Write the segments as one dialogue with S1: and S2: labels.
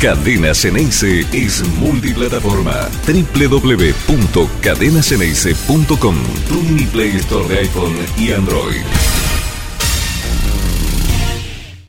S1: Cadena Ceneice es multiplataforma. www.cadenaceneice.com Tu mini Play Store de iPhone y Android.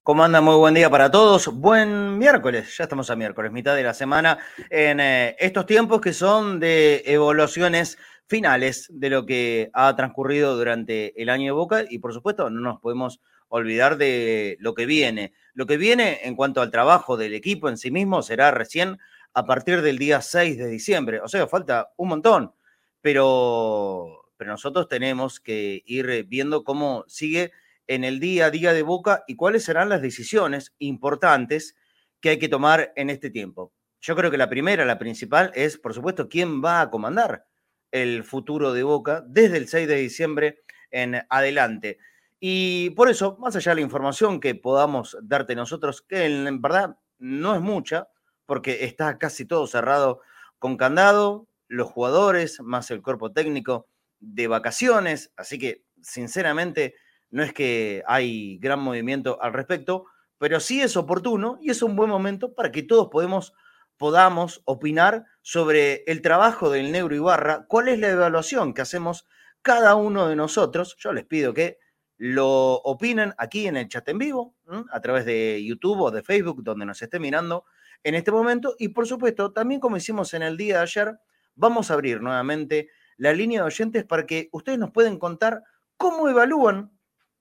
S2: ¿Cómo anda? Muy buen día para todos. Buen miércoles, ya estamos a miércoles, mitad de la semana, en eh, estos tiempos que son de evaluaciones finales de lo que ha transcurrido durante el año de Boca y por supuesto no nos podemos olvidar de lo que viene. Lo que viene en cuanto al trabajo del equipo en sí mismo será recién a partir del día 6 de diciembre, o sea, falta un montón, pero, pero nosotros tenemos que ir viendo cómo sigue en el día a día de Boca y cuáles serán las decisiones importantes que hay que tomar en este tiempo. Yo creo que la primera, la principal, es, por supuesto, quién va a comandar el futuro de Boca desde el 6 de diciembre en adelante. Y por eso, más allá de la información que podamos darte nosotros, que en verdad no es mucha, porque está casi todo cerrado con candado, los jugadores, más el cuerpo técnico de vacaciones, así que sinceramente no es que hay gran movimiento al respecto, pero sí es oportuno y es un buen momento para que todos podemos, podamos opinar sobre el trabajo del Negro Ibarra, cuál es la evaluación que hacemos cada uno de nosotros. Yo les pido que lo opinen aquí en el chat en vivo, a través de YouTube o de Facebook, donde nos esté mirando en este momento. Y por supuesto, también como hicimos en el día de ayer, vamos a abrir nuevamente la línea de oyentes para que ustedes nos pueden contar cómo evalúan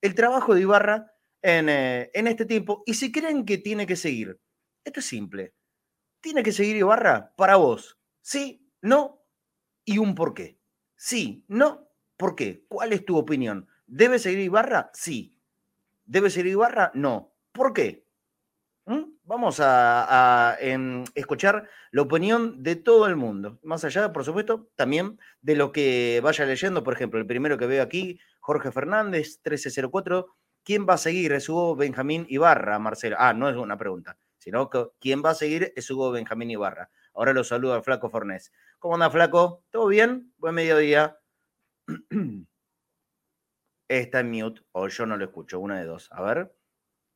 S2: el trabajo de Ibarra en, eh, en este tiempo y si creen que tiene que seguir. Esto es simple. ¿Tiene que seguir Ibarra para vos? Sí, no y un por qué. Sí, no, ¿por qué? ¿Cuál es tu opinión? ¿Debe seguir Ibarra? Sí. ¿Debe seguir Ibarra? No. ¿Por qué? ¿Mm? Vamos a, em, escuchar la opinión de todo el mundo. Más allá, por supuesto, también de lo que vaya leyendo. Por ejemplo, el primero que veo aquí, Jorge Fernández, 1304. ¿Quién va a seguir? Es Hugo Benjamín Ibarra, Marcelo. Ah, no es una pregunta, sino que quién va a seguir es Hugo Benjamín Ibarra. Ahora lo saludo al Flaco Fornés. ¿Cómo anda, Flaco? ¿Todo bien? Buen mediodía. Está en mute o yo no lo escucho, una de dos. A ver.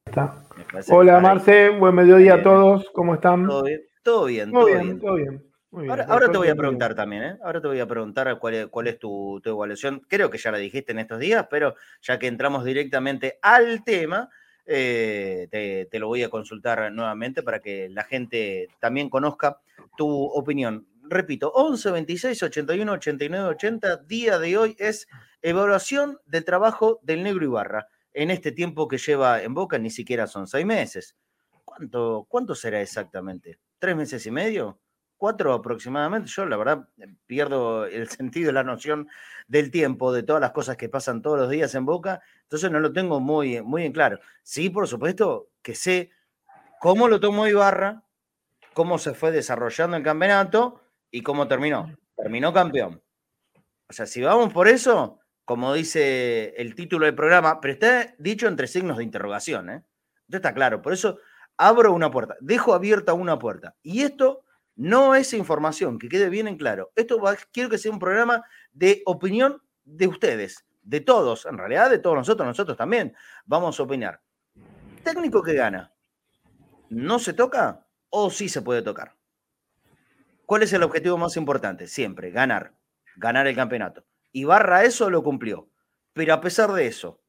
S3: Está. Hola Marce, buen mediodía a todos, ¿cómo están?
S2: Todo bien, todo bien. Todo, bien, todo bien. ahora, te voy a preguntar también, ¿eh? Ahora te voy a preguntar cuál es, cuál es tu, evaluación. Creo que ya la dijiste en estos días, pero ya que entramos directamente al tema, eh, te, te, lo voy a consultar nuevamente para que la gente también conozca tu opinión. Repito, 11 26 81 89 80, día de hoy es evaluación del trabajo del negro Ibarra en este tiempo que lleva en Boca, ni siquiera son seis meses. ¿Cuánto, cuánto será exactamente? ¿Tres meses y medio? ¿Cuatro aproximadamente? Yo la verdad pierdo el sentido, la noción del tiempo, de todas las cosas que pasan todos los días en Boca, entonces no lo tengo muy, muy en claro. Sí, por supuesto que sé cómo lo tomó Ibarra, cómo se fue desarrollando el campeonato y cómo terminó. Terminó campeón. O sea, si vamos por eso, como dice el título del programa, pero está dicho entre signos de interrogación. ¿eh? Esto está claro. Por eso abro una puerta, dejo abierta una puerta. Y esto no es información, que quede bien en claro. Esto va, quiero que sea un programa de opinión de ustedes, de todos, en realidad de todos nosotros, nosotros también vamos a opinar. Técnico que gana, ¿no se toca o sí se puede tocar? ¿Cuál es el objetivo más importante? Siempre, ganar, ganar el campeonato. Y Barra eso lo cumplió. Pero a pesar de eso,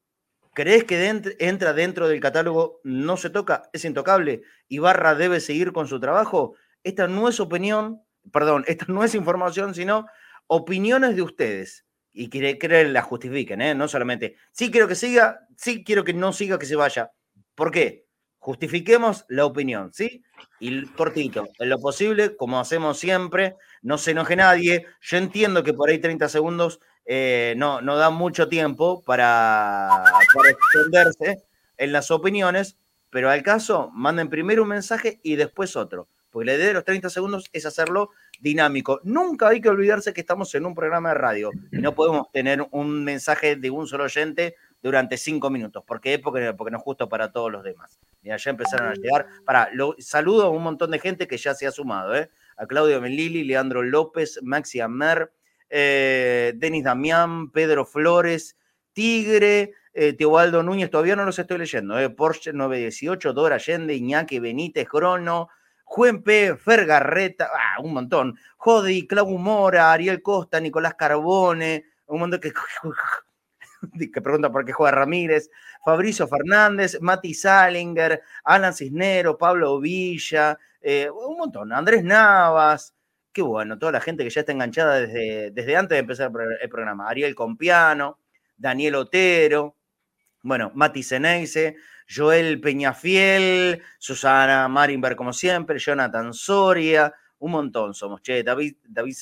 S2: ¿crees que entra dentro del catálogo no se toca? ¿Es intocable? ¿Y Barra debe seguir con su trabajo? Esta no es opinión, perdón, esta no es información, sino opiniones de ustedes. Y que, que la justifiquen, ¿eh? no solamente, sí quiero que siga, sí quiero que no siga, que se vaya. ¿Por qué? Justifiquemos la opinión, ¿sí? Y cortito, en lo posible, como hacemos siempre, no se enoje nadie. Yo entiendo que por ahí 30 segundos eh, no, no da mucho tiempo para, extenderse en las opiniones, pero al caso, manden primero un mensaje y después otro, porque la idea de los 30 segundos es hacerlo dinámico. Nunca hay que olvidarse que estamos en un programa de radio y no podemos tener un mensaje de un solo oyente durante cinco minutos, porque, porque, porque no es justo para todos los demás. Mira, ya empezaron a llegar. Para, lo, saludo a un montón de gente que ya se ha sumado, ¿eh? a Claudio Melili, Leandro López, Maxi Amer, eh, Denis Damián, Pedro Flores, Tigre, eh, Teobaldo Núñez, todavía no los estoy leyendo, eh, Porsche 918, Dora Allende, Iñaki Benítez, Crono, Juan P., Fergarreta, ah, un montón. Jodi, Clau Mora, Ariel Costa, Nicolás Carbone, un montón que, que pregunta por qué juega Ramírez, Fabricio Fernández, Mati Salinger, Alan Cisnero, Pablo Villa, eh, un montón, Andrés Navas, qué bueno, toda la gente que ya está enganchada desde, desde antes de empezar el programa, Ariel Compiano, Daniel Otero, bueno, Mati Zeneise, Joel Peñafiel, Susana Marinberg, como siempre, Jonathan Soria, un montón somos, che, David, David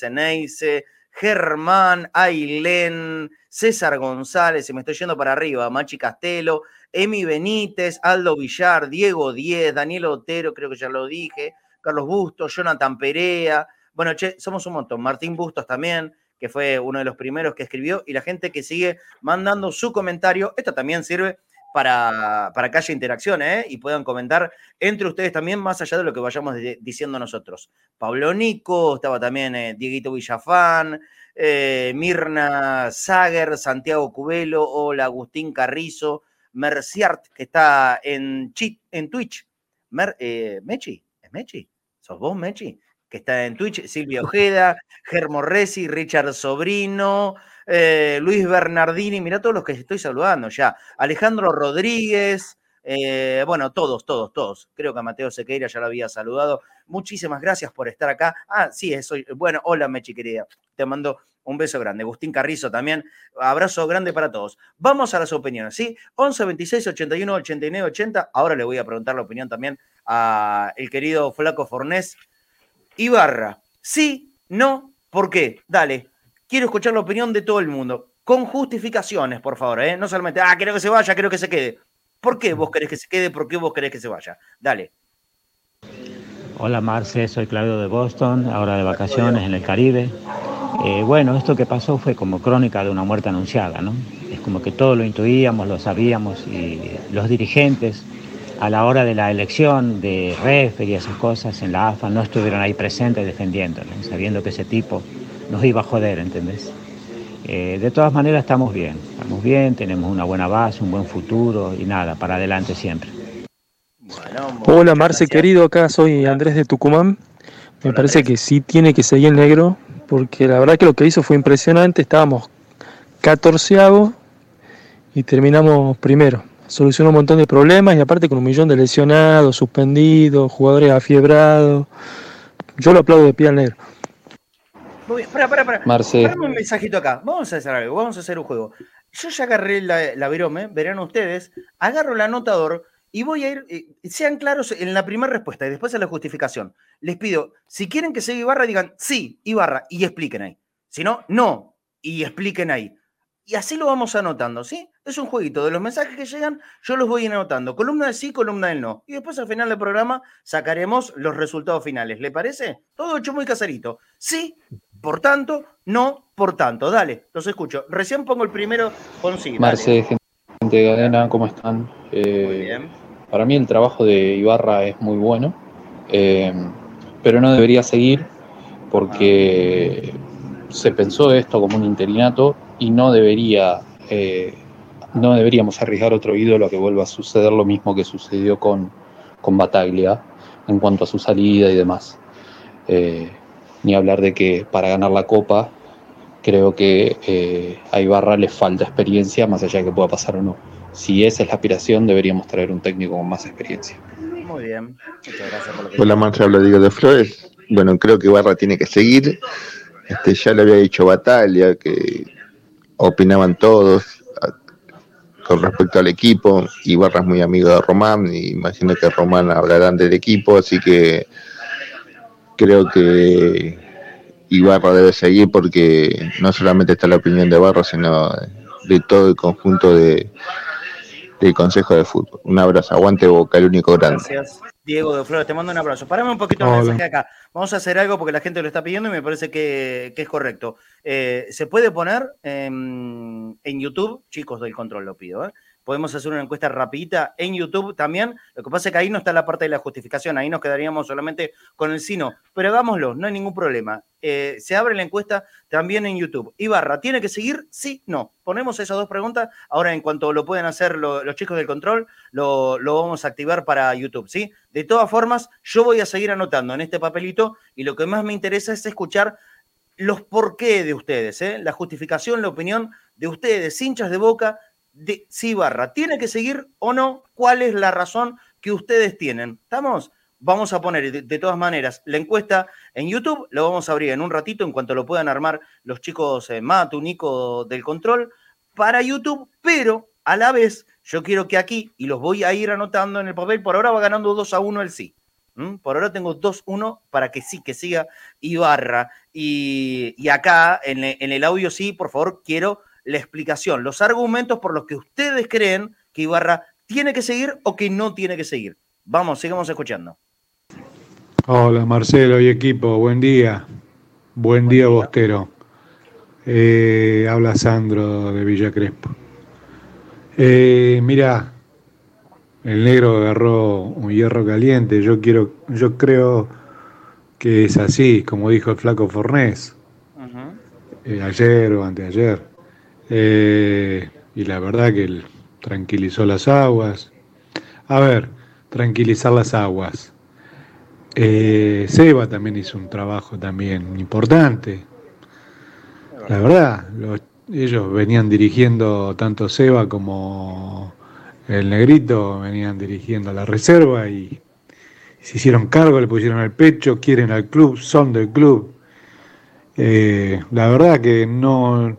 S2: Germán, Ailén, César González, se me estoy yendo para arriba, Machi Castelo, Emi Benítez, Aldo Villar, Diego Diez, Daniel Otero, creo que ya lo dije, Carlos Bustos, Jonathan Perea, bueno, che, somos un montón, Martín Bustos también, que fue uno de los primeros que escribió, y la gente que sigue mandando su comentario, esto también sirve para, para que haya interacción ¿eh? y puedan comentar entre ustedes también, más allá de lo que vayamos diciendo nosotros. Pablo Nico, estaba también eh, Dieguito Villafán, eh, Mirna Sager, Santiago Cubelo, hola Agustín Carrizo, Merciart, que está en, en Twitch. ¿Mechi? ¿Es Mechi? ¿Sos vos, Mechi? Que está en Twitch, Silvia Ojeda, Germo Resi, Richard Sobrino, eh, Luis Bernardini, mira todos los que estoy saludando ya. Alejandro Rodríguez, eh, bueno, todos, todos, todos. Creo que a Mateo Sequeira ya lo había saludado. Muchísimas gracias por estar acá. Ah, sí, soy. Bueno, hola, Mechi querida. Te mando un beso grande. Agustín Carrizo también. Abrazo grande para todos. Vamos a las opiniones, ¿sí? 11 26 81 89 80. Ahora le voy a preguntar la opinión también a el querido Flaco Fornés. Ibarra, ¿sí? ¿No? ¿Por qué? Dale, quiero escuchar la opinión de todo el mundo. Con justificaciones, por favor, ¿eh? No solamente, ah, quiero que se vaya, quiero que se quede. ¿Por qué vos querés que se quede? ¿Por qué vos querés que se vaya? Dale.
S4: Hola Marce, soy Claudio de Boston, ahora de vacaciones en el Caribe. Eh, bueno, esto que pasó fue como crónica de una muerte anunciada, ¿no? Es como que todo lo intuíamos, lo sabíamos y los dirigentes a la hora de la elección de REF y esas cosas en la AFA no estuvieron ahí presentes defendiéndolo, sabiendo que ese tipo nos iba a joder, ¿entendés? Eh, de todas maneras estamos bien, estamos bien, tenemos una buena base, un buen futuro y nada, para adelante siempre.
S5: Hola Marce querido, acá soy Andrés de Tucumán. Me parece que sí tiene que seguir el negro, porque la verdad que lo que hizo fue impresionante, estábamos catorceavos y terminamos primero. Solucionó un montón de problemas y aparte con un millón de lesionados, suspendidos, jugadores afiebrados. Yo lo aplaudo de pie al negro.
S2: Espera, espera, espera. Marce. un mensajito acá. Vamos a hacer algo, vamos a hacer un juego. Yo ya agarré la, la virome, verán ustedes, agarro el anotador y voy a ir, eh, sean claros en la primera respuesta y después en la justificación. Les pido, si quieren que sea Ibarra, digan sí, Ibarra, y expliquen ahí. Si no, no, y expliquen ahí. Y así lo vamos anotando, ¿sí? Es un jueguito. De los mensajes que llegan, yo los voy anotando. Columna de sí, columna del no. Y después al final del programa sacaremos los resultados finales. ¿Le parece? Todo hecho muy caserito. Sí, por tanto, no, por tanto. Dale, los escucho. Recién pongo el primero con sí.
S6: Marce, gente de cadena, ¿cómo están? Eh, muy bien. Para mí el trabajo de Ibarra es muy bueno, eh, pero no debería seguir porque se pensó esto como un interinato y no debería, eh, no deberíamos arriesgar otro ídolo a que vuelva a suceder lo mismo que sucedió con, con Bataglia en cuanto a su salida y demás ni hablar de que para ganar la Copa creo que eh, a Ibarra le falta experiencia, más allá de que pueda pasar o no. Si esa es la aspiración, deberíamos traer un técnico con más experiencia.
S2: Muy bien, muchas gracias por
S7: que Hola, Marta, habla Diego de Flores. Bueno, creo que Ibarra tiene que seguir. Este, ya le había dicho Batalla, que opinaban todos con respecto al equipo. Ibarra es muy amigo de Román, y imagino que Román hablarán del equipo, así que creo que Ibarra debe seguir porque no solamente está la opinión de Barra, sino de todo el conjunto de, del Consejo de Fútbol. Un abrazo, aguante Boca, el único grande.
S2: Gracias, Diego de Flores, te mando un abrazo. Parame un poquito el mensaje acá. Vamos a hacer algo porque la gente lo está pidiendo y me parece que, es correcto. Eh, se puede poner en YouTube, chicos del control lo pido, ¿eh? Podemos hacer una encuesta rapidita en YouTube también. Lo que pasa es que ahí no está la parte de la justificación, ahí nos quedaríamos solamente con el sino. Pero hagámoslo, no hay ningún problema. Eh, se abre la encuesta también en YouTube. Ibarra, ¿tiene que seguir? Sí, no. Ponemos esas dos preguntas. Ahora, en cuanto lo pueden hacer los chicos del control, lo, vamos a activar para YouTube, ¿sí? De todas formas, yo voy a seguir anotando en este papelito y lo que más me interesa es escuchar los por qué de ustedes, ¿eh? la justificación, la opinión de ustedes, hinchas de boca, de si Ibarra tiene que seguir o no, cuál es la razón que ustedes tienen. ¿Estamos? Vamos a poner de, todas maneras la encuesta en YouTube, lo vamos a abrir en un ratito en cuanto lo puedan armar los chicos eh, Matu, Nico del control para YouTube, pero a la vez yo quiero que aquí, y los voy a ir anotando en el papel, por ahora va ganando 2 a 1 el sí. Por ahora tengo 2-1 para que sí, que siga Ibarra. Y, y acá en, en, el audio sí, por favor, quiero la explicación, los argumentos por los que ustedes creen que Ibarra tiene que seguir o que no tiene que seguir. Vamos, sigamos escuchando.
S8: Hola Marcelo y equipo, buen día. Buen, día, Bostero. Eh, habla Sandro de Villa Crespo. Eh, mira, el negro agarró un hierro caliente. Yo quiero, yo creo que es así, como dijo el flaco Fornés. Eh, ayer o anteayer. Eh, y la verdad que él tranquilizó las aguas. A ver, tranquilizar las aguas. Eh, Seba también hizo un trabajo también importante. La verdad, ellos venían dirigiendo tanto Seba como el negrito, venían dirigiendo la reserva y se hicieron cargo, le pusieron el pecho, quieren al club, son del club. Eh, la verdad que no,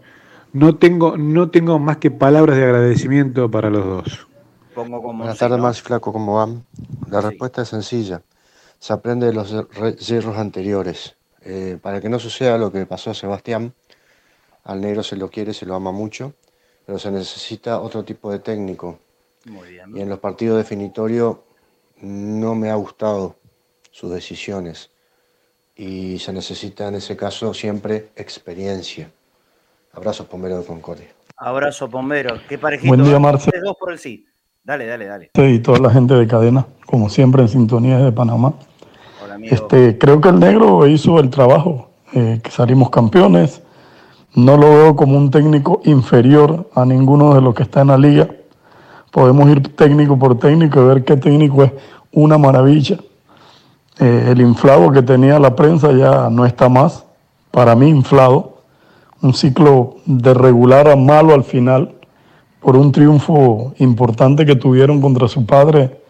S8: no tengo, no tengo más que palabras de agradecimiento para los dos.
S9: Buenas tardes, más flaco, ¿cómo van? La respuesta es sencilla. Se aprende de los errores anteriores. Eh, para que no suceda lo que pasó a Sebastián, al negro se lo quiere, se lo ama mucho, pero se necesita otro tipo de técnico. Y en los partidos definitorios no me ha gustado sus decisiones. Y se necesita en ese caso siempre experiencia. Abrazo, Pombero de Concordia.
S2: Abrazo, Pombero. Qué parejito.
S10: Buen día, Marcelo.
S2: Dos por el sí. Dale, dale, dale.
S10: Sí, y toda la gente de cadena, como siempre en sintonía de Panamá. Hola, amigo. Este, creo que el negro hizo el trabajo, eh, que salimos campeones. No lo veo como un técnico inferior a ninguno de los que está en la liga. Podemos ir técnico por técnico y ver qué técnico es una maravilla. Eh, el inflado que tenía la prensa ya no está más, para mí inflado un ciclo de regular a malo al final, por un triunfo importante que tuvieron contra su padre,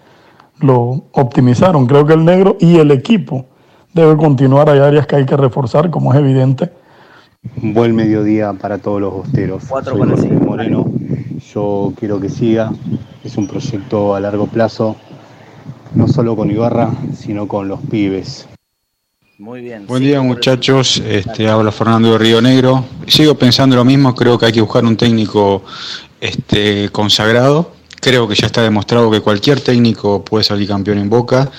S10: lo optimizaron. Creo que el negro y el equipo debe continuar. Hay áreas que hay que reforzar, como es evidente.
S11: Buen mediodía para todos los bosteros. Soy Jorge Moreno. Yo quiero que siga. Es un proyecto a largo plazo, no solo con Ibarra, sino con los pibes.
S12: Muy bien. Buen día muchachos, este, habla Fernando de Río Negro. Sigo pensando lo mismo, creo que hay que buscar un técnico este, consagrado. Creo que ya está demostrado que cualquier técnico puede salir campeón en Boca,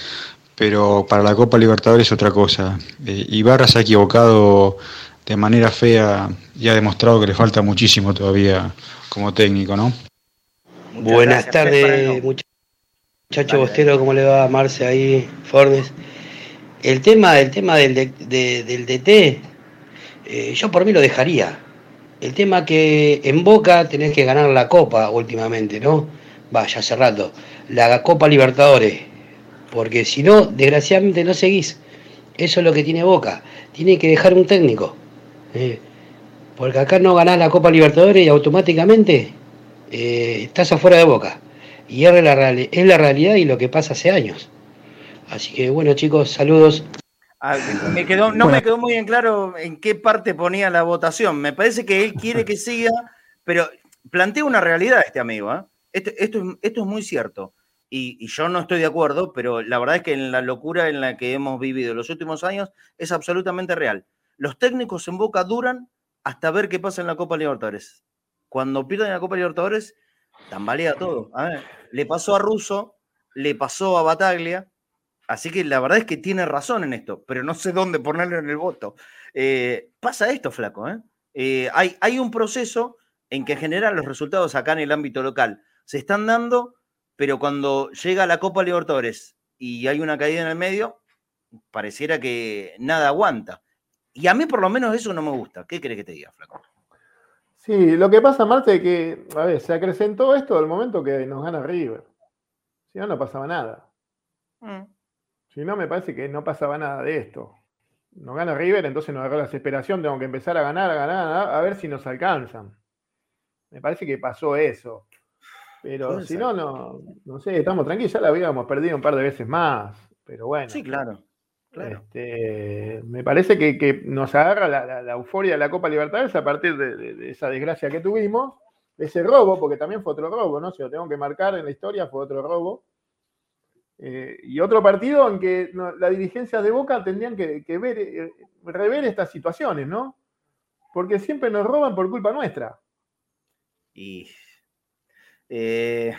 S12: pero para la Copa Libertadores es otra cosa. Eh, Ibarra se ha equivocado de manera fea y ha demostrado que le falta muchísimo todavía como técnico, ¿no?
S13: Buenas tardes, muchachos Bostero, ¿cómo le va Marce ahí, Fornes? El tema, el tema del, del DT, eh, yo por mí lo dejaría. El tema que en Boca tenés que ganar la Copa últimamente, ¿no? Vaya, hace rato. La Copa Libertadores. Porque si no, desgraciadamente no seguís. Eso es lo que tiene Boca. Tiene que dejar un técnico. ¿eh? porque acá no ganás la Copa Libertadores y automáticamente eh, estás afuera de Boca. Y es la realidad y lo que pasa hace años. Así que bueno chicos, saludos.
S2: Ah, me quedó, no me quedó muy bien claro en qué parte ponía la votación. Me parece que él quiere que siga, pero plantea una realidad este amigo. ¿eh? Esto, esto, es muy cierto. Y, yo no estoy de acuerdo, pero la verdad es que en la locura en la que hemos vivido los últimos años es absolutamente real. Los técnicos en Boca duran hasta ver qué pasa en la Copa Libertadores. Cuando pierden la Copa Libertadores, tambalea todo. A ver, le pasó a Russo, le pasó a Bataglia, Así que la verdad es que tiene razón en esto, pero no sé dónde ponerlo en el voto. Eh, pasa esto, flaco. ¿eh? Eh, hay, hay un proceso en que generan los resultados acá en el ámbito local se están dando, pero cuando llega la Copa Libertadores y hay una caída en el medio, pareciera que nada aguanta. Y a mí por lo menos eso no me gusta. ¿Qué crees que te diga, Flaco?
S3: Sí, lo que pasa, Marte, es que, a ver, se acrecentó esto al momento que nos gana River. Si no, no pasaba nada. Mm. Si no, me parece que no pasaba nada de esto. Nos gana River, entonces nos agarra la desesperación, tengo que empezar a ganar, a ganar, a ver si nos alcanzan. Me parece que pasó eso. Pero si no, no, no sé, estamos tranquilos, ya la habíamos perdido un par de veces más. Pero bueno.
S2: Sí, claro.
S3: Este, me parece que, nos agarra la, euforia de la Copa Libertadores a partir de, esa desgracia que tuvimos, ese robo, porque también fue otro robo, ¿no? Si lo tengo que marcar en la historia, fue otro robo. Eh, y otro partido en que la dirigencia de Boca tendrían que, ver, eh, rever estas situaciones, ¿no? Porque siempre nos roban por culpa nuestra.
S2: Y. Eh,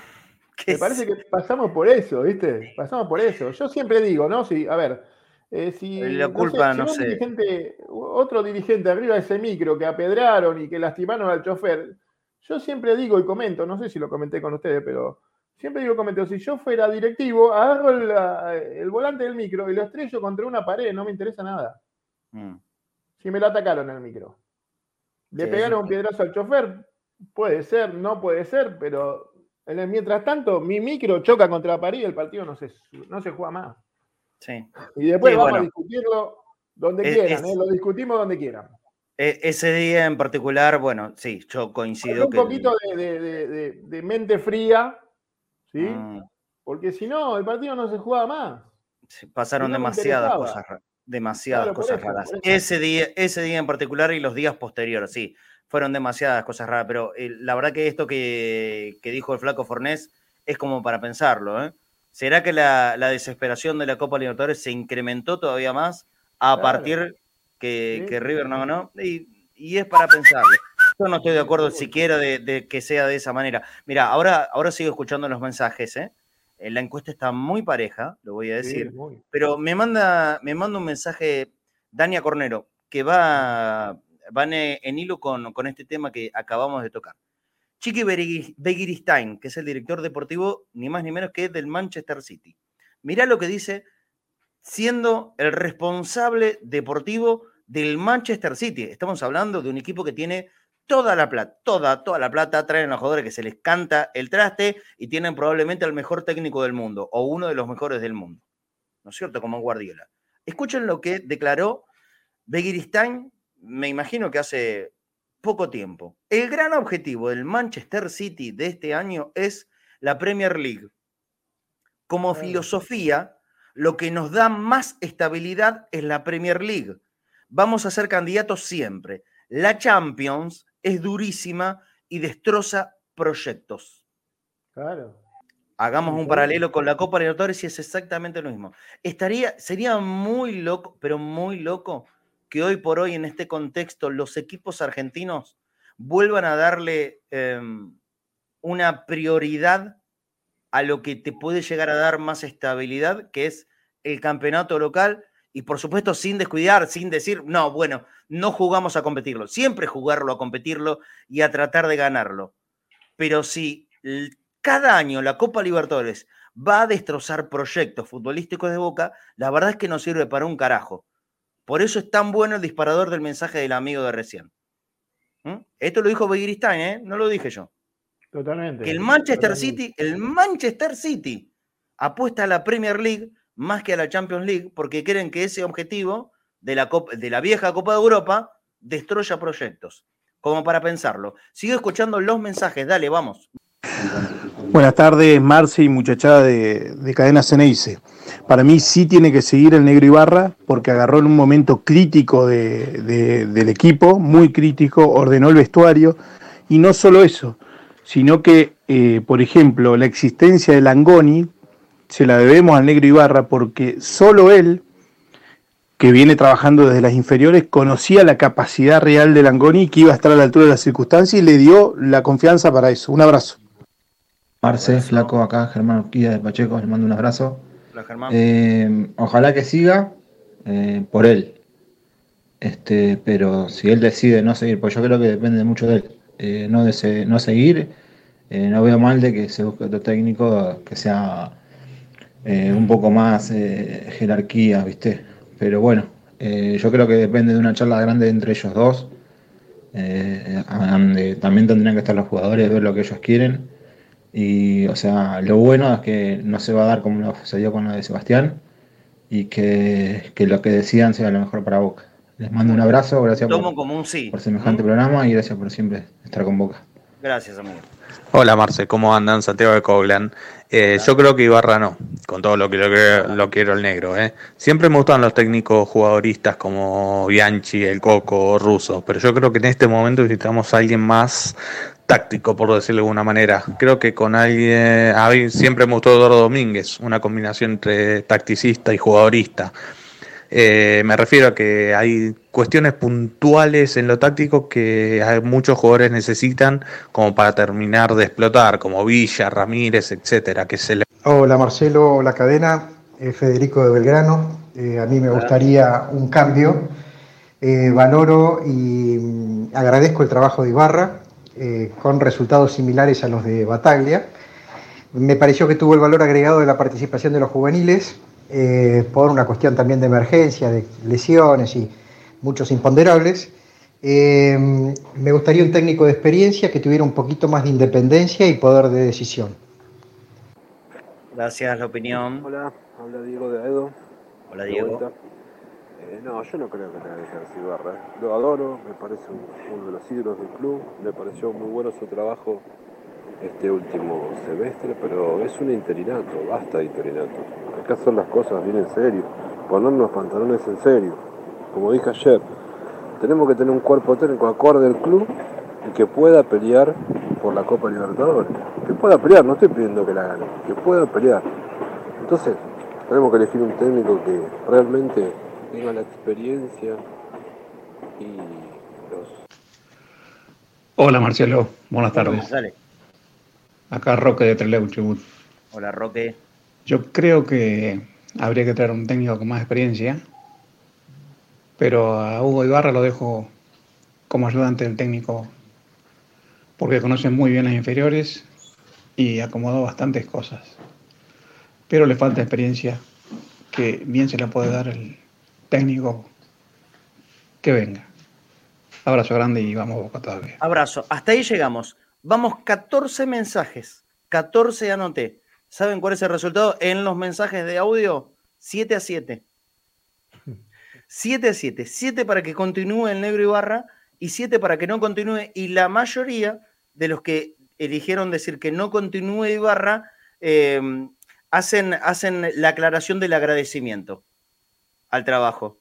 S3: me parece que pasamos por eso, ¿viste? Pasamos por eso. Yo siempre digo, ¿no? Si, a ver, eh, si,
S2: la culpa, no sé.
S3: otro dirigente arriba de ese micro que apedraron y que lastimaron al chofer, yo siempre digo y comento, no sé si lo comenté con ustedes, pero siempre digo y comento, si yo fuera directivo, agarro el, volante del micro y lo estrello contra una pared, no me interesa nada. Mm. Si me lo atacaron el micro. Le pegaron un piedrazo al chofer, puede ser, no puede ser, pero mientras tanto, mi micro choca contra la pared y el partido no se, no se juega más. Y después vamos a discutirlo donde quieran, ¿eh? lo discutimos donde quieran.
S2: E, ese día en particular, bueno, sí, yo coincido.
S3: un poquito de, mente fría, ¿sí? Mm. Porque si no, el partido no se juega más.
S2: pasaron demasiadas cosas, demasiadas cosas raras. Ese día, ese día en particular y los días posteriores, sí, fueron demasiadas cosas raras, pero eh, la verdad que esto que, que dijo el flaco Fornés es como para pensarlo, ¿eh? ¿Será que la, desesperación de la Copa Libertadores se incrementó todavía más a partir que, River no ganó? Y, es para pensarlo. Yo no estoy de acuerdo siquiera de, que sea de esa manera. Mira, ahora, ahora sigo escuchando los mensajes, ¿eh? ¿eh? La encuesta está muy pareja, lo voy a decir. pero me manda, me manda un mensaje Dania Cornero, que va, van en hilo con, con este tema que acabamos de tocar. Chiqui Begiristain, que es el director deportivo ni más ni menos que del Manchester City. Mirá lo que dice siendo el responsable deportivo del Manchester City. Estamos hablando de un equipo que tiene toda la plata, toda, toda la plata, traen a jugadores que se les canta el traste y tienen probablemente al mejor técnico del mundo o uno de los mejores del mundo. ¿No es cierto? Como Guardiola. Escuchen lo que declaró Begiristain, me imagino que hace poco tiempo. El gran objetivo del Manchester City de este año es la Premier League. Como filosofía, lo que nos da más estabilidad es la Premier League. Vamos a ser candidatos siempre. La Champions es durísima y destroza proyectos.
S3: Claro.
S2: Hagamos un paralelo con la Copa Libertadores y es exactamente lo mismo. Estaría, sería muy loco, pero muy loco que hoy por hoy en este contexto los equipos argentinos vuelvan a darle em, una prioridad a lo que te puede llegar a dar más estabilidad, que es el campeonato local, y por supuesto sin descuidar, sin decir, no, bueno, no jugamos a competirlo, siempre jugarlo a competirlo y a tratar de ganarlo. Pero si cada año la Copa Libertadores va a destrozar proyectos futbolísticos de Boca, la verdad es que no sirve para un carajo. Por eso es tan bueno el disparador del mensaje del amigo de recién. ¿Mm? Esto lo dijo Begiristain, ¿eh? No lo dije yo.
S3: Totalmente.
S2: Que el Manchester City, el Manchester City apuesta a la Premier League más que a la Champions League porque creen que ese objetivo de la, de la vieja Copa de Europa destruya proyectos. Como para pensarlo. Sigo escuchando los mensajes, dale, vamos.
S14: Buenas tardes, Marce y muchachada de, de Cadena Ceneice. Para mí sí tiene que seguir el negro Ibarra porque agarró en un momento crítico del equipo, muy crítico, ordenó el vestuario y no solo eso, sino que, eh, por ejemplo, la existencia de Langoni se la debemos al negro Ibarra porque solo él, que viene trabajando desde las inferiores, conocía la capacidad real de Langoni que iba a estar a la altura de las circunstancias y le dio la confianza para eso. Un abrazo.
S15: Marce, flaco, acá Germán Urquía de Pacheco, le mando un abrazo. Eh, ojalá que siga eh, por él. Este, pero si él decide no seguir, pues yo creo que depende mucho de él. Eh, no, de no seguir, eh, no veo mal de que se busque otro técnico que sea eh, un poco más eh, jerarquía, ¿viste? Pero bueno, yo creo que depende de una charla grande entre ellos dos. también tendrían que estar los jugadores, ver lo que ellos quieren. Y, o sea, lo bueno es que no se va a dar como lo sucedió con lo de Sebastián y que, lo que decían sea lo mejor para Boca. Les mando un abrazo, gracias
S2: por, como un sí.
S15: por semejante programa y gracias por siempre estar con Boca.
S2: Gracias, amigo.
S16: Hola Marce, ¿cómo andan? Santiago de Coglan. Eh, yo creo que Ibarra no, con todo lo que lo, quiero el negro. ¿eh? Siempre me gustan los técnicos jugadoristas como Bianchi, el Coco o Russo, pero yo creo que en este momento necesitamos a alguien más táctico, por decirlo de alguna manera. Creo que con alguien, a mí siempre me gustó Eduardo Domínguez, una combinación entre tacticista y jugadorista. Eh, me refiero a que hay cuestiones puntuales en lo táctico que hay muchos jugadores necesitan como para terminar de explotar, como Villa, Ramírez, etcétera. Que se
S17: Hola Marcelo, la cadena, eh, Federico de Belgrano. Eh, a mí me gustaría un cambio. valoro y mm, agradezco el trabajo de Ibarra con resultados similares a los de Bataglia. Me pareció que tuvo el valor agregado de la participación de los juveniles eh, por una cuestión también de emergencia, de lesiones y muchos imponderables. Eh, me gustaría un técnico de experiencia que tuviera un poquito más de independencia y poder de decisión.
S2: Gracias, la opinión.
S18: Hola, habla Diego de Aedo.
S2: Hola, Diego.
S18: Eh, no, yo no creo que tenga que dejar Ibarra. Lo adoro, me parece uno de los ídolos del club. Me pareció muy bueno su trabajo este último semestre, pero es un interinato, basta de interinato. Acá son las cosas bien en serio, ponernos los pantalones en serio. Como dije ayer, tenemos que tener un cuerpo técnico acorde del club y que pueda pelear por la Copa Libertadores. Que pueda pelear, no estoy pidiendo que la gane, que pueda pelear. Entonces, tenemos que elegir un técnico que realmente tenga la experiencia y los...
S19: Hola Marcelo, buenas tardes. Acá Roque de Trelew,
S2: Hola Roque.
S19: Yo creo que habría que traer un técnico con más experiencia, pero a Hugo Ibarra lo dejo como ayudante del técnico porque conoce muy bien las inferiores y acomodó bastantes cosas. Pero le falta experiencia que bien se la puede dar el técnico que venga. Abrazo grande y vamos Boca todavía.
S2: Abrazo. Hasta ahí llegamos. Vamos 14 mensajes. 14 anoté. ¿Saben cuál es el resultado? En los mensajes de audio, 7 a 7. 7 a 7. 7 para que continúe el negro Ibarra y 7 para que no continúe. Y la mayoría de los que eligieron decir que no continúe Ibarra em, hacen, hacen la aclaración del agradecimiento al trabajo.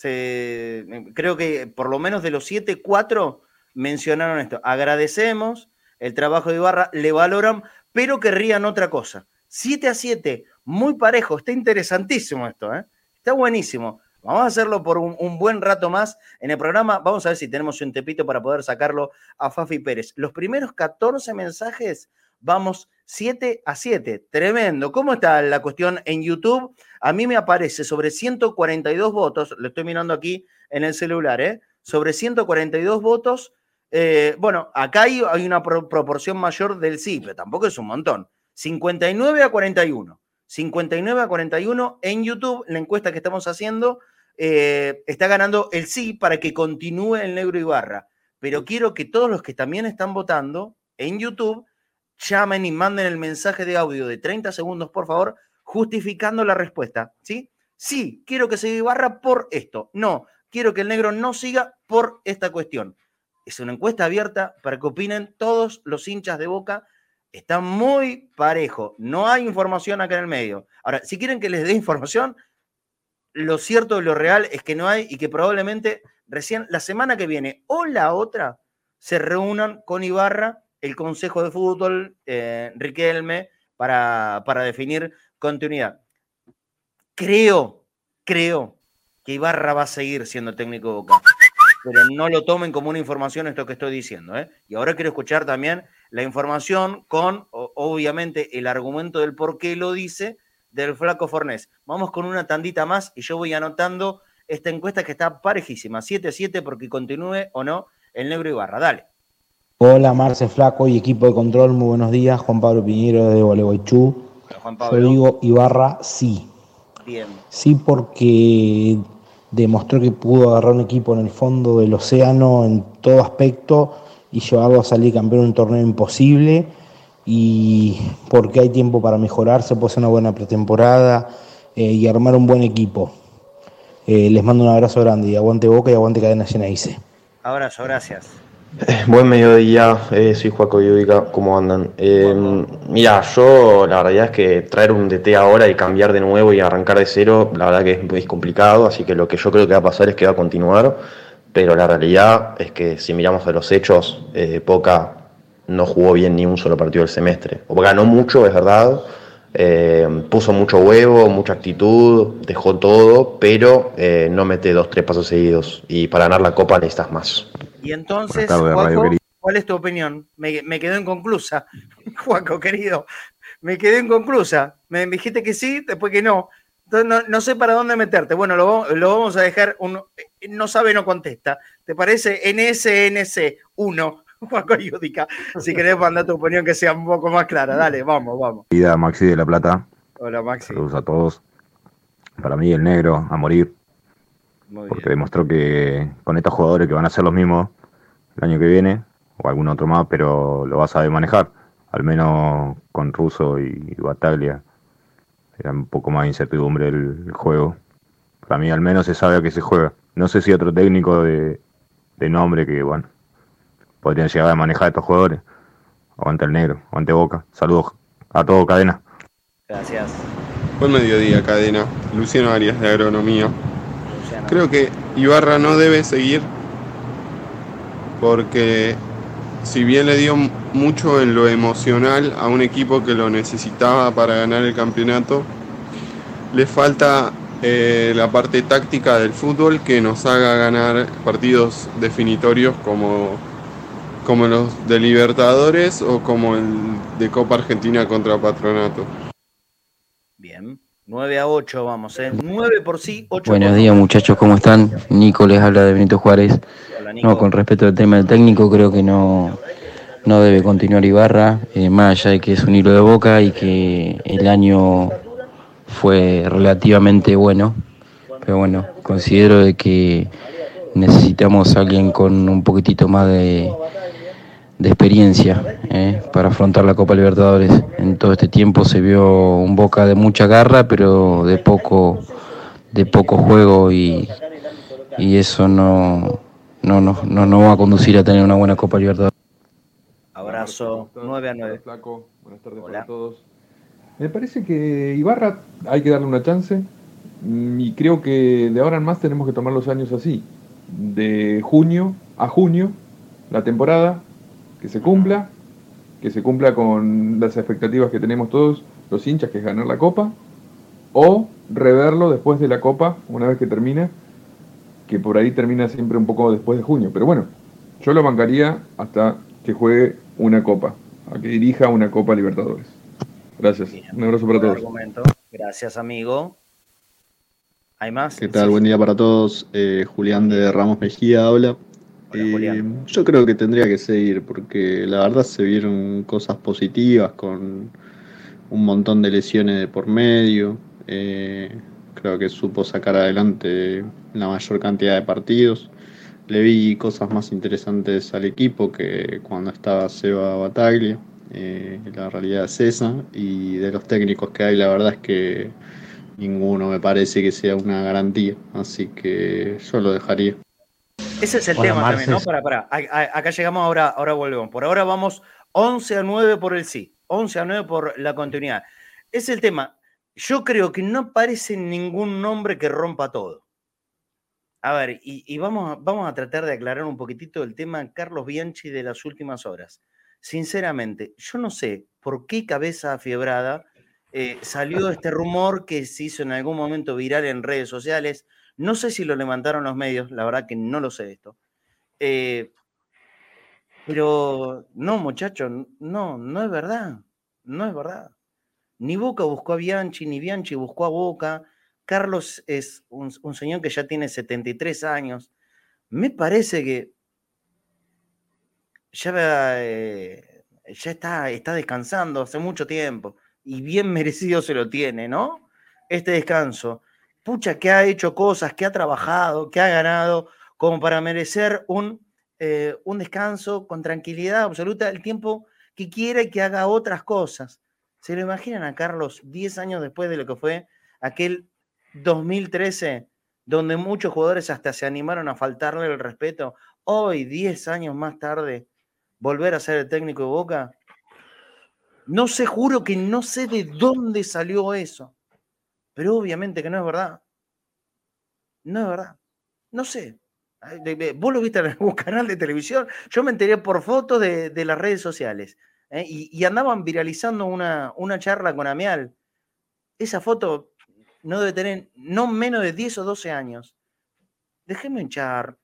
S2: creo que por lo menos de los 7, 4 mencionaron esto. Agradecemos el trabajo de Ibarra, le valoran, pero querrían otra cosa. 7 a 7, muy parejo, está interesantísimo esto, ¿eh? está buenísimo. Vamos a hacerlo por un, buen rato más en el programa. Vamos a ver si tenemos un tepito para poder sacarlo a Fafi Pérez. Los primeros 14 mensajes, vamos 7 a 7. Tremendo. ¿Cómo está la cuestión en YouTube? A mí me aparece sobre 142 votos, lo estoy mirando aquí en el celular, ¿eh? sobre 142 votos, eh, bueno, acá hay, una proporción mayor del sí, pero tampoco es un montón. 59 a 41. 59 a 41 en YouTube, la encuesta que estamos haciendo, eh, está ganando el sí para que continúe el negro Ibarra. Pero quiero que todos los que también están votando en YouTube llamen y manden el mensaje de audio de 30 segundos, por favor, justificando la respuesta. ¿Sí? Sí, quiero que siga Ibarra por esto. No, quiero que el negro no siga por esta cuestión. Es una encuesta abierta para que opinen todos los hinchas de Boca. Está muy parejo. No hay información acá en el medio. Ahora, si quieren que les dé información, lo cierto y lo real es que no hay y que probablemente recién la semana que viene o la otra se reúnan con Ibarra, el Consejo de Fútbol, eh, Riquelme, para, para definir continuidad. Creo, creo que Ibarra va a seguir siendo técnico de Boca pero no lo tomen como una información esto que estoy diciendo. ¿eh? Y ahora quiero escuchar también la información con, obviamente, el argumento del por qué lo dice del flaco Fornés. Vamos con una tandita más y yo voy anotando esta encuesta que está parejísima, 7-7 porque continúe o no el negro Ibarra. Dale.
S20: Hola, Marce Flaco y equipo de control, muy buenos días. Juan Pablo Piñero de Gualeguaychú. Yo digo Ibarra sí.
S2: Bien.
S20: Sí, porque demostró que pudo agarrar un equipo en el fondo del océano en todo aspecto y llevarlo a salir campeón en un torneo imposible. Y porque hay tiempo para mejorar, se puede hacer una buena pretemporada eh, y armar un buen equipo. Eh, les mando un abrazo grande y aguante Boca y aguante Cadena Geneise.
S2: Abrazo, gracias.
S21: Eh, buen mediodía, eh, soy Juaco Yudica, ¿cómo andan? Eh, mira, yo la verdad es que traer un DT ahora y cambiar de nuevo y arrancar de cero, la verdad que es muy complicado, así que lo que yo creo que va a pasar es que va a continuar, pero la realidad es que si miramos a los hechos, eh, Poca no jugó bien ni un solo partido del semestre, o ganó mucho, es verdad, puso mucho huevo, mucha actitud, dejó todo, pero no mete dos, tres pasos seguidos, y para ganar la copa necesitas más.
S2: Y entonces, ¿cuál es tu opinión? Me, me quedó inconclusa, Juaco, querido. Me quedé inconclusa. Me dijiste que sí, después que no. Entonces no, sé para dónde meterte. Bueno, lo, vamos a dejar. Un, no sabe, no contesta. ¿Te parece? NSNC 1, Juaco Yudica. Si querés mandar tu opinión que sea un poco más clara. Dale, vamos, vamos.
S22: Vida Maxi de La Plata.
S2: Hola, Maxi.
S22: Saludos a todos. Para mí, el negro, a morir porque demostró que con estos jugadores que van a ser los mismos el año que viene, o algún otro más, pero lo va a saber manejar. Al menos con Russo y Bataglia. Era un poco más incertidumbre el, juego. Para mí al menos se sabe a qué se juega. No sé si otro técnico de, nombre que, bueno, podrían llegar a manejar a estos jugadores. Aguante el negro, aguante Boca. Saludos a todo, Cadena.
S2: Gracias.
S23: Buen mediodía, Cadena. Luciano Arias de Agronomía. Creo que Ibarra no debe seguir porque si bien le dio mucho en lo emocional a un equipo que lo necesitaba para ganar el campeonato, le falta eh, la parte táctica del fútbol que nos haga ganar partidos definitorios como, como los de Libertadores o como el de Copa Argentina contra Patronato.
S2: Bien. 9 a 8 vamos, ¿eh? 9 por sí, 8
S24: Buenos días muchachos, ¿cómo están? Nico les habla de Benito Juárez. No, con respecto al tema del técnico, creo que no, no debe continuar Ibarra, eh, más allá de que es un hilo de boca y que el año fue relativamente bueno. Pero bueno, considero de que necesitamos a alguien con un poquitito más de, de experiencia eh, para afrontar la Copa Libertadores. En todo este tiempo se vio un Boca de mucha garra, pero de poco, de poco juego y, y eso no, no, no, no, va a conducir a tener una buena Copa Libertadores.
S2: Abrazo, 9 a 9.
S25: Buenas tardes para todos. Me parece que Ibarra hay que darle una chance y creo que de ahora en más tenemos que tomar los años así. De junio a junio, la temporada, que se cumpla, que se cumpla con las expectativas que tenemos todos los hinchas, que es ganar la copa, o reverlo después de la copa, una vez que termina, que por ahí termina siempre un poco después de junio. Pero bueno, yo lo bancaría hasta que juegue una copa, a que dirija una Copa Libertadores. Gracias. Un abrazo para todos.
S2: Gracias, amigo. ¿Hay más?
S26: ¿Qué tal? Buen día para todos. Eh, Julián de Ramos Mejía habla. Yo creo que tendría que seguir, porque la verdad se vieron cosas positivas con un montón de lesiones de por medio. Eh, creo que supo sacar adelante la mayor cantidad de partidos. Le vi cosas más interesantes al equipo que cuando estaba Seba Bataglia. Eh, la realidad es esa. Y de los técnicos que hay, la verdad es que ninguno me parece que sea una garantía. Así que yo lo dejaría.
S2: Ese es el tema también, ¿no? Para, para. Acá llegamos, ahora, ahora volvemos. Por ahora vamos 11 a 9 por el sí, 11 a 9 por la continuidad. Es el tema. Yo creo que no aparece ningún nombre que rompa todo. A ver, y, vamos, vamos a tratar de aclarar un poquitito el tema Carlos Bianchi de las últimas horas. Sinceramente, yo no sé por qué cabeza afiebrada eh, salió este rumor que se hizo en algún momento viral en redes sociales no sé si lo levantaron los medios, la verdad que no lo sé esto. Eh, pero no, muchachos, no, no es verdad. No es verdad. Ni Boca buscó a Bianchi, ni Bianchi buscó a Boca. Carlos es un, señor que ya tiene 73 años. Me parece que ya, eh, ya está, está descansando hace mucho tiempo y bien merecido se lo tiene, ¿no? Este descanso. Pucha, que ha hecho cosas, que ha trabajado, que ha ganado, como para merecer un, eh, un descanso con tranquilidad absoluta el tiempo que quiera y que haga otras cosas. ¿Se lo imaginan a Carlos 10 años después de lo que fue aquel 2013, donde muchos jugadores hasta se animaron a faltarle el respeto? Hoy, 10 años más tarde, volver a ser el técnico de Boca. No sé, juro que no sé de dónde salió eso, pero obviamente que no es verdad. No es verdad. No sé. ¿Vos lo viste en algún canal de televisión? Yo me enteré por fotos de las redes sociales. ¿eh? y, andaban viralizando una, una charla con Amial. Esa foto no debe tener no menos de 10 o 12 años. Déjenme hinchar,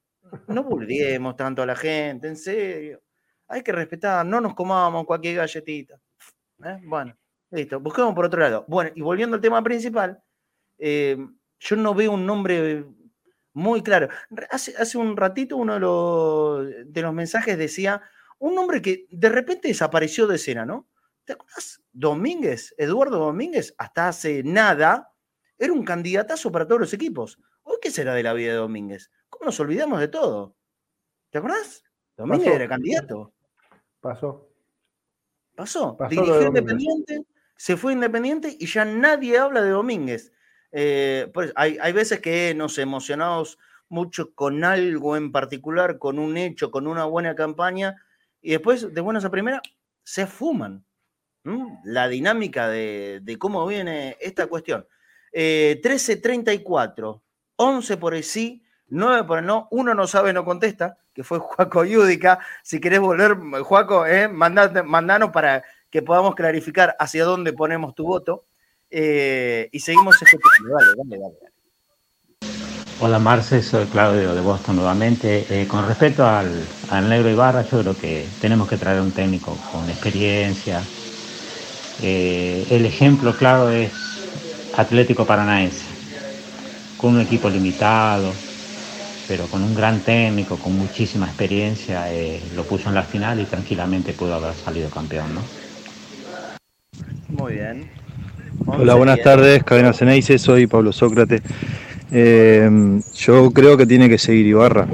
S2: no volviemos tanto a la gente, en serio. Hay que respetar, no nos comamos cualquier galletita. ¿eh? Bueno, listo, busquemos por otro lado. Bueno, y volviendo al tema principal, eh, yo no veo un nombre muy claro. Hace, hace un ratito uno de los, de los mensajes decía un hombre que de repente desapareció de escena, ¿no? ¿Te acuerdas? Domínguez, Eduardo Domínguez, hasta hace nada, era un candidatazo para todos los equipos. ¿Hoy qué será de la vida de Domínguez? ¿Cómo nos olvidamos de todo? ¿Te acuerdas? Domínguez era candidato.
S3: Pasó.
S2: Pasó. Dirigió Independiente, se fue Independiente y ya nadie habla de Domínguez. Eh, pues hay, hay veces que nos emocionamos mucho con algo en particular, con un hecho, con una buena campaña, y después, de buenas a primera, se fuman. La dinámica de, cómo viene esta cuestión. Eh, 13.34, 11 por el sí, 9 por el no, uno no sabe, no contesta, que fue Juaco Yudica. Si querés volver, Juaco, eh, mandanos para que podamos clarificar hacia dónde ponemos tu voto. Eh, y seguimos escuchando. Dale, dale, dale.
S27: Hola Marce, soy Claudio de Boston nuevamente. Eh, con respecto al, negro Ibarra, yo creo que tenemos que traer un técnico con experiencia. Eh, el ejemplo claro es Atlético Paranaense, con un equipo limitado, pero con un gran técnico, con muchísima experiencia, eh, lo puso en la final y tranquilamente pudo haber salido campeón. ¿no?
S2: Muy bien.
S28: Hola, buenas tardes, Cadena Ceneice, soy Pablo Sócrates. Eh, yo creo que tiene que seguir Ibarra.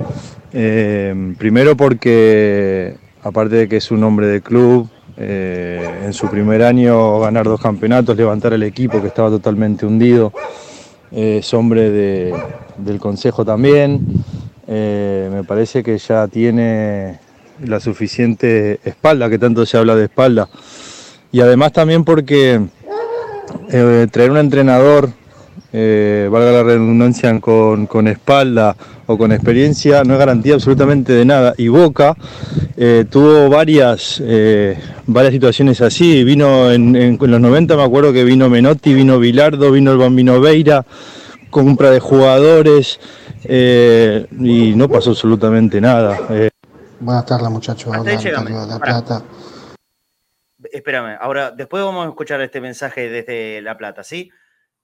S28: Eh, primero porque, aparte de que es un hombre de club, eh, en su primer año ganar dos campeonatos, levantar el equipo que estaba totalmente hundido, es hombre del consejo también. me parece que ya tiene la suficiente espalda, que tanto se habla de espalda. Y además también porque traer un entrenador eh, valga la redundancia, con, espalda o con experiencia, no es garantía absolutamente de nada. Y Boca eh, tuvo varias, eh, varias situaciones así. Vino en, los 90, me acuerdo que vino Menotti, vino Bilardo, vino el Bambino Veira, compra de jugadores y no pasó absolutamente nada.
S29: Buenas tardes, muchachos.
S2: La Plata. Espérame, ahora después vamos a escuchar este mensaje desde La Plata, ¿sí?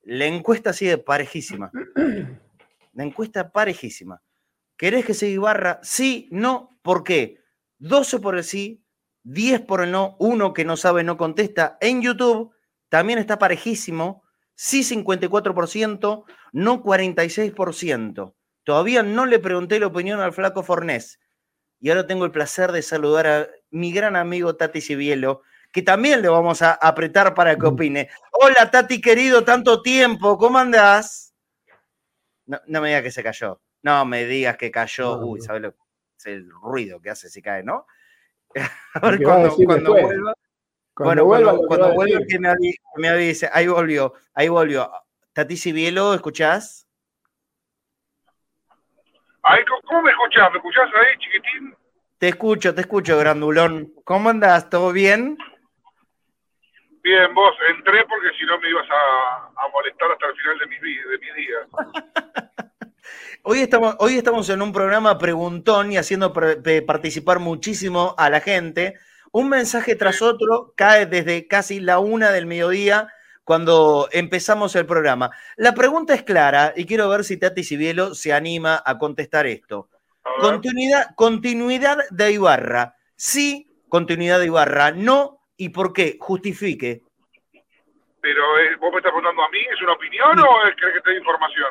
S2: La encuesta sigue parejísima. La encuesta parejísima. ¿Querés que se Ibarra? Sí, no, ¿por qué? 12 por el sí, 10 por el no, uno que no sabe no contesta. En YouTube también está parejísimo, sí 54%, no 46%. Todavía no le pregunté la opinión al flaco Fornés. Y ahora tengo el placer de saludar a mi gran amigo Tati Cibielo, que también le vamos a apretar para que opine. Hola, Tati querido, tanto tiempo, ¿cómo andás? No, me digas que se cayó. No me digas que cayó. Uy, ¿sabes lo el ruido que hace si cae, no? a ver cuando, vuelva. Cuando vuelva, cuando, vuelva que me, avise, Ahí volvió, ahí volvió. Tati Cibielo, ¿escuchás?
S30: ¿Cómo me escuchás? ¿Me escuchás ahí, chiquitín?
S2: Te escucho, te escucho, grandulón. ¿Cómo andás? ¿Todo bien?
S30: Bien, vos entré porque si no me ibas a, molestar hasta el final de mis, de días.
S2: hoy, estamos, hoy estamos en un programa preguntón y haciendo participar muchísimo a la gente. Un mensaje tras otro cae desde casi la una del mediodía cuando empezamos el programa. La pregunta es clara y quiero ver si Tati Cibielo se anima a contestar esto. Continuidad, continuidad de Ibarra. sí, continuidad de Ibarra, no, y por qué, justifique.
S30: Pero eh, vos me estás preguntando a mí, ¿es una opinión o es que te dé información?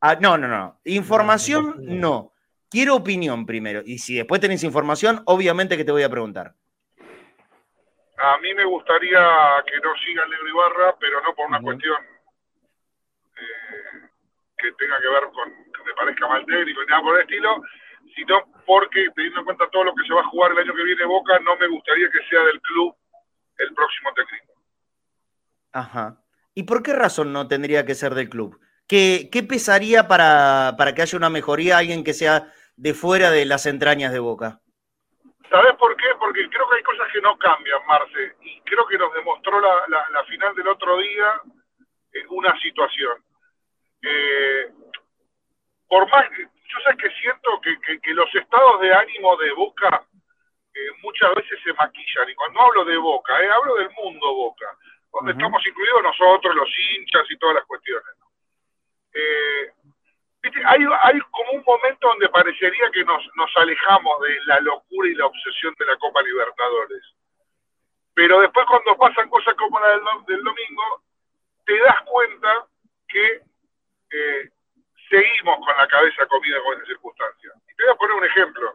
S2: Ah, no, no, no. Información no. Quiero opinión primero. Y si después tenés información, obviamente que te voy a preguntar.
S30: A mí me gustaría que no siga el Negro Ibarra, pero no por una cuestión eh, que tenga que ver con que me parezca mal técnico ni nada por el estilo, sino porque teniendo en cuenta todo lo que se va a jugar el año que viene Boca, no me gustaría que sea del club el próximo técnico.
S2: Ajá. ¿Y por qué razón no tendría que ser del club? ¿Qué, qué pesaría para, para que haya una mejoría alguien que sea de fuera de las entrañas de Boca?
S30: ¿Sabes por qué? Porque creo que hay cosas que no cambian, Marce, y creo que nos demostró la, la, final del otro día eh, una situación. Eh, por más, yo sé que siento que, que, los estados de ánimo de Boca eh, muchas veces se maquillan, y cuando hablo de Boca, hablo del mundo Boca, donde estamos incluidos nosotros, los hinchas y todas las cuestiones. Eh, hay, hay como un momento donde parecería que nos, nos alejamos de la locura y la obsesión de la Copa Libertadores. Pero después cuando pasan cosas como la del, domingo, te das cuenta que eh, seguimos con la cabeza comida con esas circunstancias. Y te voy a poner un ejemplo.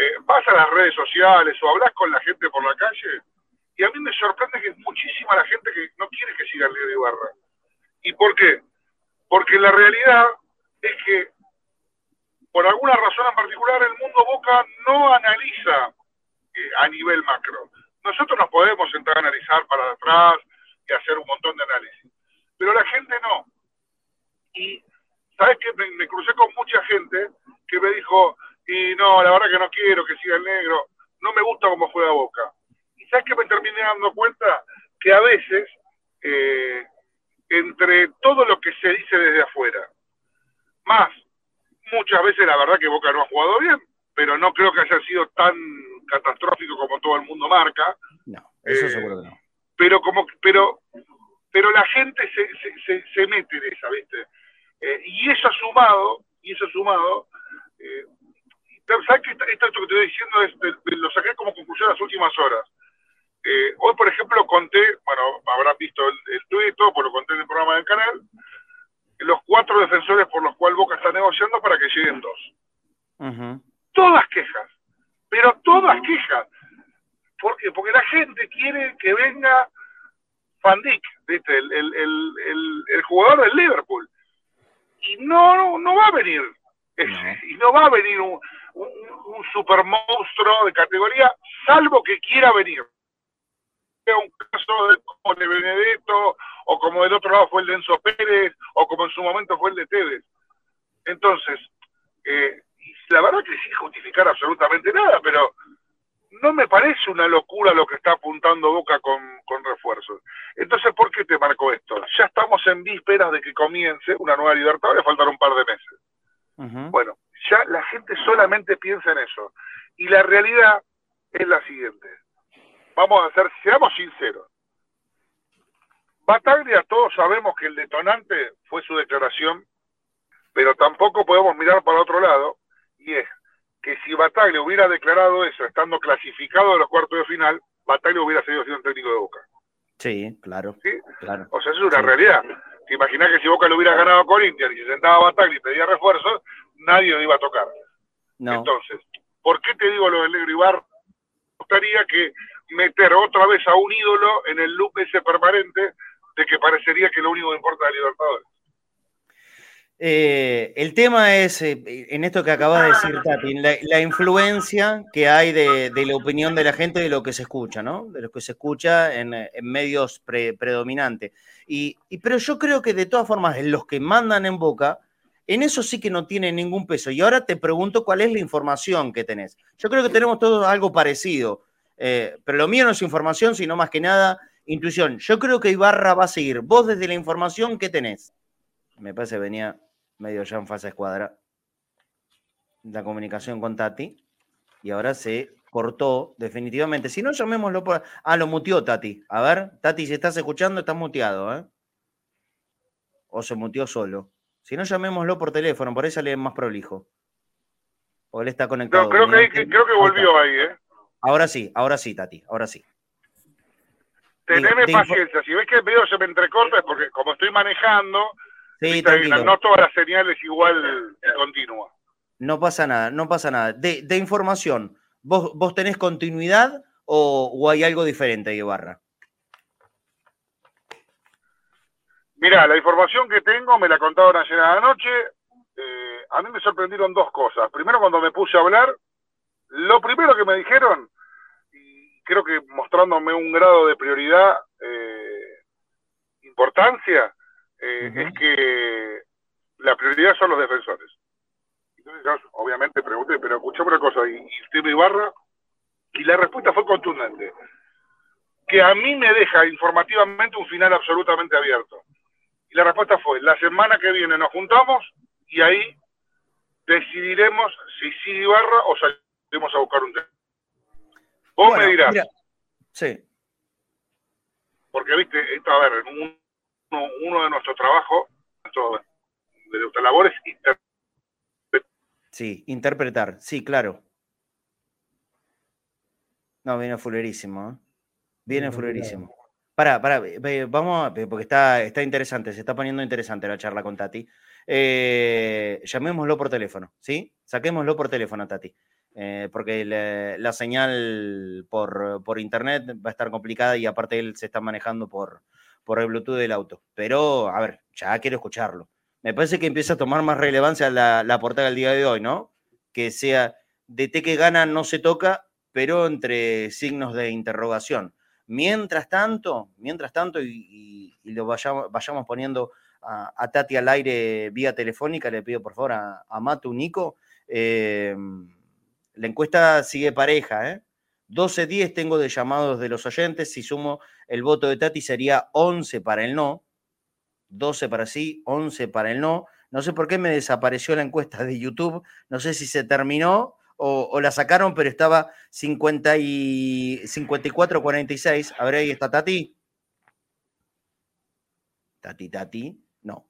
S30: Eh, vas a las redes sociales o hablas con la gente por la calle y a mí me sorprende que es muchísima la gente que no quiere que siga el de Ibarra. ¿Y por qué? Porque la realidad es que por alguna razón en particular el mundo Boca no analiza eh, a nivel macro. Nosotros nos podemos sentar a analizar para atrás y hacer un montón de análisis, pero la gente no. Y sabes que me, crucé con mucha gente que me dijo, y no, la verdad que no quiero que siga el negro, no me gusta cómo juega Boca. Y sabes que me terminé dando cuenta que a veces, eh, entre todo lo que se dice desde afuera, más. Muchas veces la verdad que Boca no ha jugado bien, pero no creo que haya sido tan catastrófico como todo el mundo marca.
S2: No, eso eh, seguro que no.
S30: Pero como, pero, pero la gente se, se, se, mete en esa, ¿viste? Eh, y eso sumado, y eso sumado, eh, ¿sabes que esto, que te estoy diciendo es, lo saqué como conclusión las últimas horas? Eh, hoy, por ejemplo, conté, bueno, habrán visto el, el tuit, todo, pues lo conté en el programa del canal, los cuatro defensores por los cuales Boca está negociando para que lleguen dos. Todas quejas, pero todas quejas. ¿Por qué? Porque la gente quiere que venga Van Dijk, El, el, jugador del Liverpool. Y no, no, va a venir. Y no va a venir un, un super monstruo de categoría, salvo que quiera venir un caso de, como de Benedetto, o como del otro lado fue el de Enzo Pérez, o como en su momento fue el de Tevez. Entonces, eh, la verdad que sin justificar absolutamente nada, pero no me parece una locura lo que está apuntando Boca con, con refuerzos. Entonces, ¿por qué te marco esto? Ya estamos en vísperas de que comience una nueva Libertadores, faltan un par de meses. Bueno, ya la gente solamente piensa en eso. Y la realidad es la siguiente vamos a ser, seamos sinceros. Bataglia, todos sabemos que el detonante fue su declaración, pero tampoco podemos mirar para otro lado, y es que si Bataglia hubiera declarado eso estando clasificado de los cuartos de final, Bataglia hubiera siendo un técnico de Boca.
S2: Sí, claro.
S30: ¿Sí? claro. O sea, eso es una realidad. Te que si Boca lo hubiera ganado con Inter y se sentaba Bataglia y pedía refuerzos, nadie lo iba a tocar. No. Entonces, ¿por qué te digo lo del Negro Ibar? Me gustaría que meter otra vez a un ídolo en el loop ese permanente de que parecería que lo único que importa es Libertadores.
S2: Eh, el tema es, eh, en esto que acabas de decir, Tati, la, influencia que hay de, la opinión de la gente de lo que se escucha, ¿no? De lo que se escucha en, medios predominantes. Y, pero yo creo que de todas formas, los que mandan en boca, en eso sí que no tiene ningún peso. Y ahora te pregunto cuál es la información que tenés. Yo creo que tenemos todos algo parecido. Eh, pero lo mío no es información, sino más que nada intuición. Yo creo que Ibarra va a seguir. Vos desde la información, ¿qué tenés? Me parece que venía medio ya en fase escuadra la comunicación con Tati y ahora se cortó definitivamente. Si no, llamémoslo por... Ah, lo mutió Tati. A ver, Tati, si estás escuchando, estás muteado, ¿eh? O se mutió solo. Si no, llamémoslo por teléfono, por ahí sale más prolijo. O él está conectado.
S30: creo, que, creo que volvió ahí, ¿eh?
S2: Ahora sí, ahora sí, Tati, ahora sí.
S30: Teneme paciencia, si ves que el video se me entrecorta es porque como estoy manejando,
S2: sí,
S30: no todas las señales igual continua.
S2: No pasa nada, no pasa nada. De, de información, ¿vos, ¿vos tenés continuidad o, o hay algo diferente, Ibarra?
S30: Mira, la información que tengo me la contaron ayer a la noche. Eh, a mí me sorprendieron dos cosas. Primero, cuando me puse a hablar, lo primero que me dijeron, y creo que mostrándome un grado de prioridad, eh, importancia, eh, es que la prioridad son los defensores. Entonces, yo, obviamente pregunté, pero escuchame una cosa, ¿y, y usted me Ibarra? Y la respuesta fue contundente. Que a mí me deja informativamente un final absolutamente abierto. Y la respuesta fue, la semana que viene nos juntamos y ahí decidiremos si sigue Ibarra o salimos a buscar un tema. Vos me dirás.
S2: sí.
S30: Porque, viste, esto, a ver, uno, uno de nuestros trabajos, de nuestra labor es interpretar.
S2: Sí, interpretar, sí, claro. No, viene fulerísimo, ¿eh? Viene fulerísimo. Para, para, vamos, porque está, está interesante, se está poniendo interesante la charla con Tati. Eh, llamémoslo por teléfono, ¿sí? Saquémoslo por teléfono, Tati. Eh, porque la, señal por, por, internet va a estar complicada y aparte él se está manejando por, por el Bluetooth del auto. Pero, a ver, ya quiero escucharlo. Me parece que empieza a tomar más relevancia la, portada del día de hoy, ¿no? Que sea de té que gana no se toca, pero entre signos de interrogación. Mientras tanto, mientras tanto, y, lo vayamos, vayamos poniendo a, Tati al aire vía telefónica, le pido por favor a, a Matu Nico, eh, la encuesta sigue pareja, ¿eh? 12-10 tengo de llamados de los oyentes, si sumo el voto de Tati sería 11 para el no, 12 para sí, 11 para el no. No sé por qué me desapareció la encuesta de YouTube, no sé si se terminó o, la sacaron, pero estaba 50 y 54-46. A ver, ahí está Tati. Tati, Tati. No.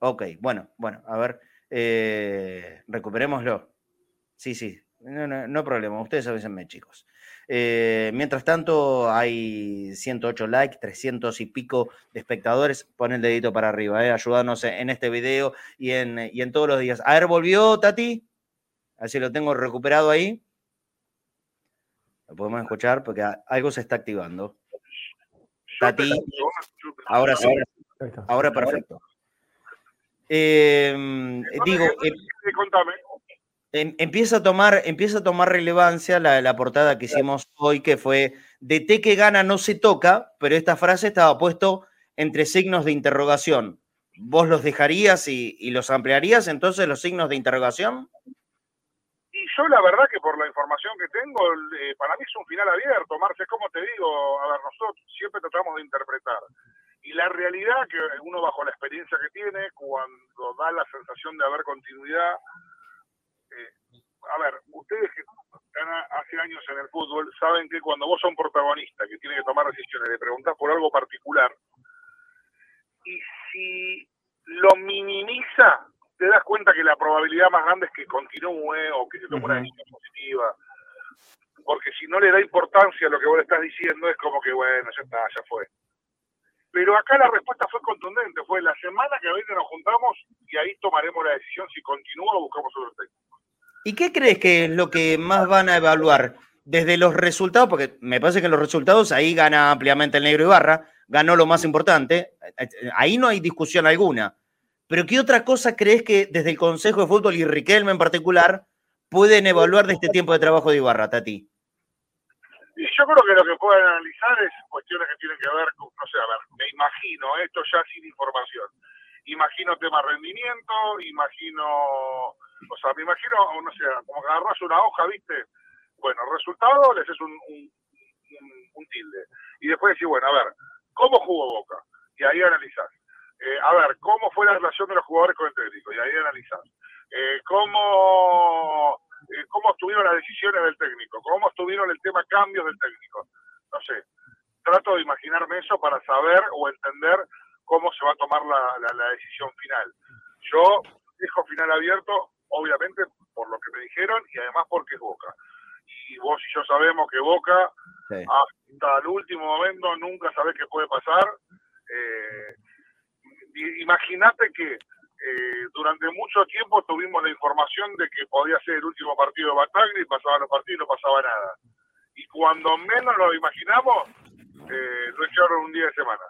S2: Ok, bueno, bueno, a ver. Eh, recuperémoslo. Sí, sí, no, no, no problema. Ustedes avísenme, chicos. Eh, mientras tanto, hay 108 likes, 300 y pico de espectadores. Pon el dedito para arriba, eh, ayúdanos en este video y en, y en todos los días. A ver, ¿volvió Tati? Así lo tengo recuperado ahí. Lo podemos escuchar porque algo se está activando. Tati, ahora sí, ahora perfecto. Digo, em, empieza, a tomar, empieza a tomar relevancia la, la, portada que hicimos hoy, que fue de té que gana no se toca, pero esta frase estaba puesto entre signos de interrogación. ¿Vos los dejarías y, y los ampliarías entonces los signos de interrogación?
S30: Y yo la verdad que por la información que tengo, eh, para mí es un final abierto, Marce, como te digo, a ver, nosotros siempre tratamos de interpretar. Y la realidad que uno bajo la experiencia que tiene, cuando da la sensación de haber continuidad, eh, a ver, ustedes que están hace años en el fútbol saben que cuando vos sos un protagonista que tiene que tomar decisiones, le preguntás por algo particular, y si lo minimiza, te das cuenta que la probabilidad más grande es que continúe o que se tome una decisión positiva. Porque si no le da importancia a lo que vos le estás diciendo, es como que, bueno, ya está, ya fue. Pero acá la respuesta fue contundente, fue la semana que viene nos juntamos y ahí tomaremos la decisión si continúa o buscamos otro técnico.
S2: ¿Y qué crees que es lo que más van a evaluar? Desde los resultados, porque me parece que los resultados ahí gana ampliamente el negro Ibarra, ganó lo más importante, ahí no hay discusión alguna pero ¿qué otra cosa crees que desde el Consejo de Fútbol y Riquelme en particular pueden evaluar de este tiempo de trabajo de Ibarra, Tati?
S30: Yo creo que lo que pueden analizar es cuestiones que tienen que ver con, no sé, a ver, me imagino, esto ya sin información. Imagino tema rendimiento, imagino, o sea, me imagino, no sé, como que agarras una hoja, ¿viste? Bueno, resultado, les es un, un, tilde. Y después decís, bueno, a ver, ¿cómo jugó Boca? Y ahí analizás eh, a ver, ¿cómo fue la relación de los jugadores con el técnico? Y ahí analizar. Eh, ¿cómo, eh, ¿Cómo estuvieron las decisiones del técnico? ¿Cómo estuvieron el tema cambios del técnico? No sé. Trato de imaginarme eso para saber o entender cómo se va a tomar la, la decisión final. Yo dejo final abierto, obviamente, por lo que me dijeron y además porque es Boca. y vos y yo sabemos que Boca hasta el último momento nunca sabés qué puede pasar. Eh, Imagínate que eh, durante mucho tiempo tuvimos la información de que podía ser el último partido de Bataglia y pasaban los partidos y no pasaba nada. Y cuando menos lo imaginamos, eh, lo echaron un día de semana.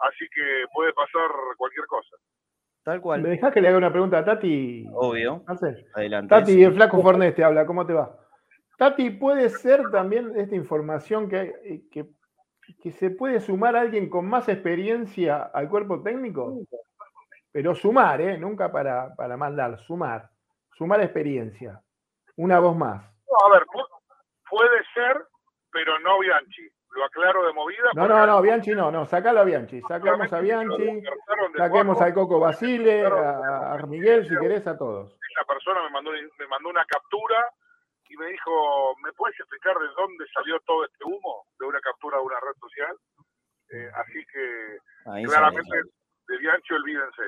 S30: Así que puede pasar cualquier cosa.
S2: Tal cual.
S3: ¿Me dejás que le haga una pregunta a Tati?
S2: Obvio.
S3: Adelante. Tati, el flaco Fornés te habla, ¿cómo te va? Tati, ¿puede ser también esta información que, que que se puede sumar alguien con más experiencia al cuerpo técnico, pero sumar, ¿eh? nunca para, para mandar, sumar, sumar experiencia. Una voz más.
S30: a ver, puede ser, pero no Bianchi. Lo aclaro de movida.
S3: No, no, no, Bianchi no, no, sacalo a Bianchi. Sacamos a Bianchi, saquemos al Coco Basile, a, Miguel, si querés, a todos.
S30: Esa persona me mandó, me mandó una captura y me dijo, ¿me puedes explicar de dónde salió todo este humo de una captura de una red social? Eh, así que claramente de Bianchi olvídense.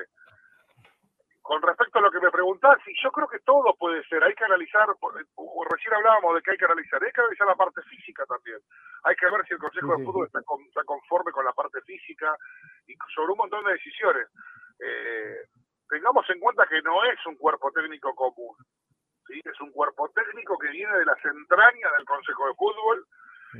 S30: Con respecto a lo que me preguntás, sí, yo creo que todo puede ser. Hay que analizar, recién hablábamos de que hay que analizar, hay que analizar la parte física también. Hay que ver si el Consejo de Fútbol está, conforme con la parte física y sobre un montón de decisiones. Eh, tengamos en cuenta que no es un cuerpo técnico común es un cuerpo técnico que viene de las entrañas del Consejo de Fútbol,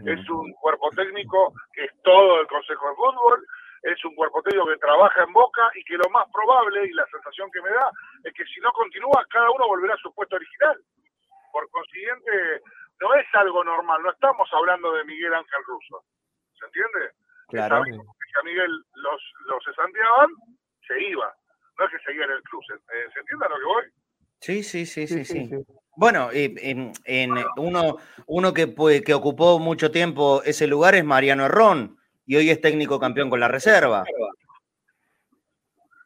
S30: es un cuerpo técnico que es todo el Consejo de Fútbol, es un cuerpo técnico que trabaja en Boca y que lo más probable, y la sensación que me da, es que si no continúa, cada uno volverá a su puesto original. Por consiguiente, no es algo normal, no estamos hablando de Miguel Ángel Russo. ¿Se entiende?
S2: Claro.
S30: Si a Miguel los, los cesanteaban, se iba. No es que seguía en el club. ¿Se, eh, ¿se entiende a lo que voy?
S2: Sí, sí, sí, sí, sí. Bueno, en, uno, uno que, que ocupó mucho tiempo ese lugar es Mariano Ron y hoy es técnico campeón con la reserva.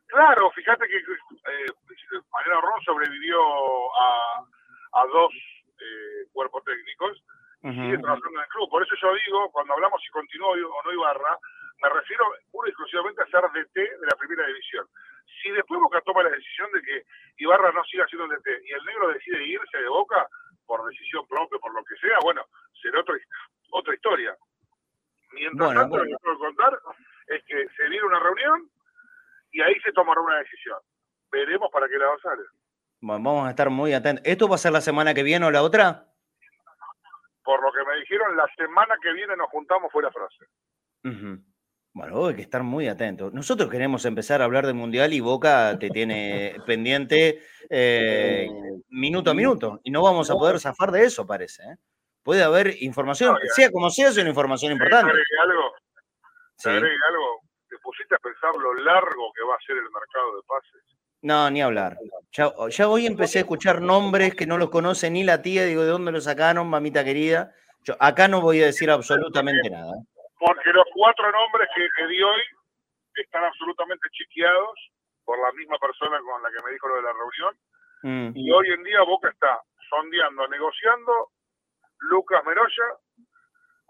S30: Claro, fíjate que eh, Mariano Ron sobrevivió a, a dos eh, cuerpos técnicos y sigue trabajando en el club. Por eso yo digo, cuando hablamos si continuó o no Ibarra, me refiero pura y exclusivamente a ser DT de la primera división. Si después Boca toma la decisión de que Ibarra no siga siendo DT y el negro decide irse de Boca por decisión propia, por lo que sea, bueno, será otra, otra historia. Mientras tanto, lo que puedo contar es que se viene una reunión y ahí se tomará una decisión. Veremos para qué lado sale.
S2: Bueno, vamos a estar muy atentos. ¿Esto va a ser la semana que viene o la otra?
S30: Por lo que me dijeron, la semana que viene nos juntamos, fue la frase.
S2: Bueno, hay que estar muy atentos. Nosotros queremos empezar a hablar del Mundial y Boca te tiene pendiente eh, minuto a minuto y no vamos a poder zafar de eso, parece. ¿eh? Puede haber información, sea como sea, es una información importante.
S30: ¿Te algo? ¿Te algo? ¿Te pusiste a pensar lo largo que va a ser el mercado de pases?
S2: No, ni hablar. Ya, hoy empecé a escuchar nombres que no los conoce ni la tía, digo, ¿de dónde los sacaron, mamita querida? Yo acá no voy a decir absolutamente nada.
S30: porque los cuatro nombres que, di hoy están absolutamente chequeados por la misma persona con la que me dijo lo de la reunión. Mm. Y hoy en día Boca está sondeando, negociando Lucas Meroya,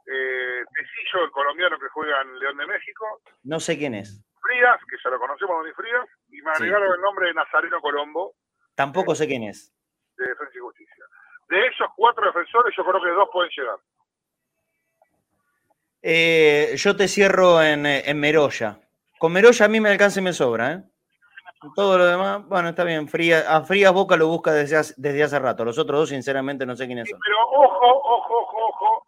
S30: eh, Tecillo, el colombiano que juega en León de México.
S2: No sé quién es.
S30: Frías, que ya lo conocemos, Donny Frías, y me agregaron el nombre de Nazareno Colombo.
S2: Tampoco sé quién es.
S30: De Defensa y Justicia. De esos cuatro defensores, yo creo que dos pueden llegar.
S2: Eh, yo te cierro en, eh, en, Meroya. Con Meroya a mí me alcanza y me sobra, ¿eh? Todo lo demás, bueno, está bien. a Frías Boca lo busca desde hace, desde hace rato. Los otros dos, sinceramente, no sé quiénes son.
S30: pero ojo, ojo, ojo, ojo.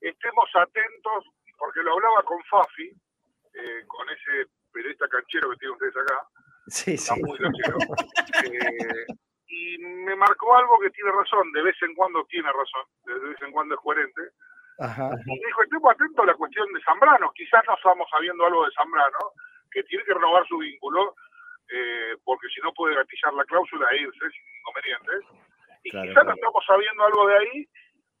S30: Estemos atentos, porque lo hablaba con Fafi, eh, con ese periodista canchero que tienen ustedes acá.
S2: Sí, sí.
S30: Muy y me marcó algo que tiene razón. De vez en cuando tiene razón. De vez en cuando es coherente y dijo, estemos atentos a la cuestión de Zambrano. Quizás no estamos sabiendo algo de Zambrano, que tiene que renovar su vínculo, eh, porque si no puede gatillar la cláusula e irse sin inconvenientes. Y quizás no estamos sabiendo algo de ahí,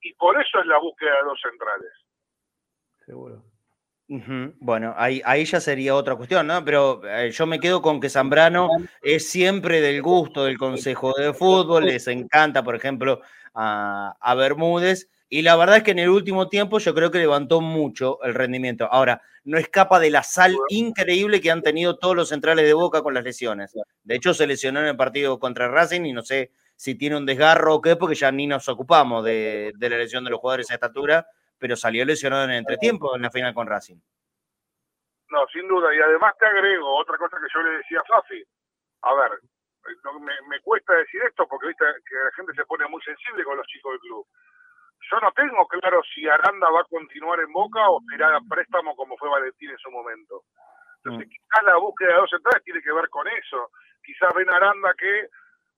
S30: y por eso es la búsqueda de los centrales.
S3: Seguro.
S2: Bueno, ahí, ahí ya sería otra cuestión, ¿no? Pero eh, yo me quedo con que Zambrano es siempre del gusto del Consejo de Fútbol, les encanta, por ejemplo, a, a Bermúdez, y la verdad es que en el último tiempo yo creo que levantó mucho el rendimiento. Ahora, no escapa de la sal increíble que han tenido todos los centrales de Boca con las lesiones. De hecho, se lesionó en el partido contra Racing y no sé si tiene un desgarro o qué, porque ya ni nos ocupamos de, la lesión de los jugadores a esta altura, pero salió lesionado en el entretiempo en la final con Racing.
S30: No, sin duda. Y además te agrego otra cosa que yo le decía a Fafi. A ver, me, cuesta decir esto porque viste que la gente se pone muy sensible con los chicos del club. Yo no tengo claro si Aranda va a continuar en Boca o se irá a préstamo como fue Valentín en su momento. Entonces, mm. quizás la búsqueda de dos centrales tiene que ver con eso. Quizás ven Aranda que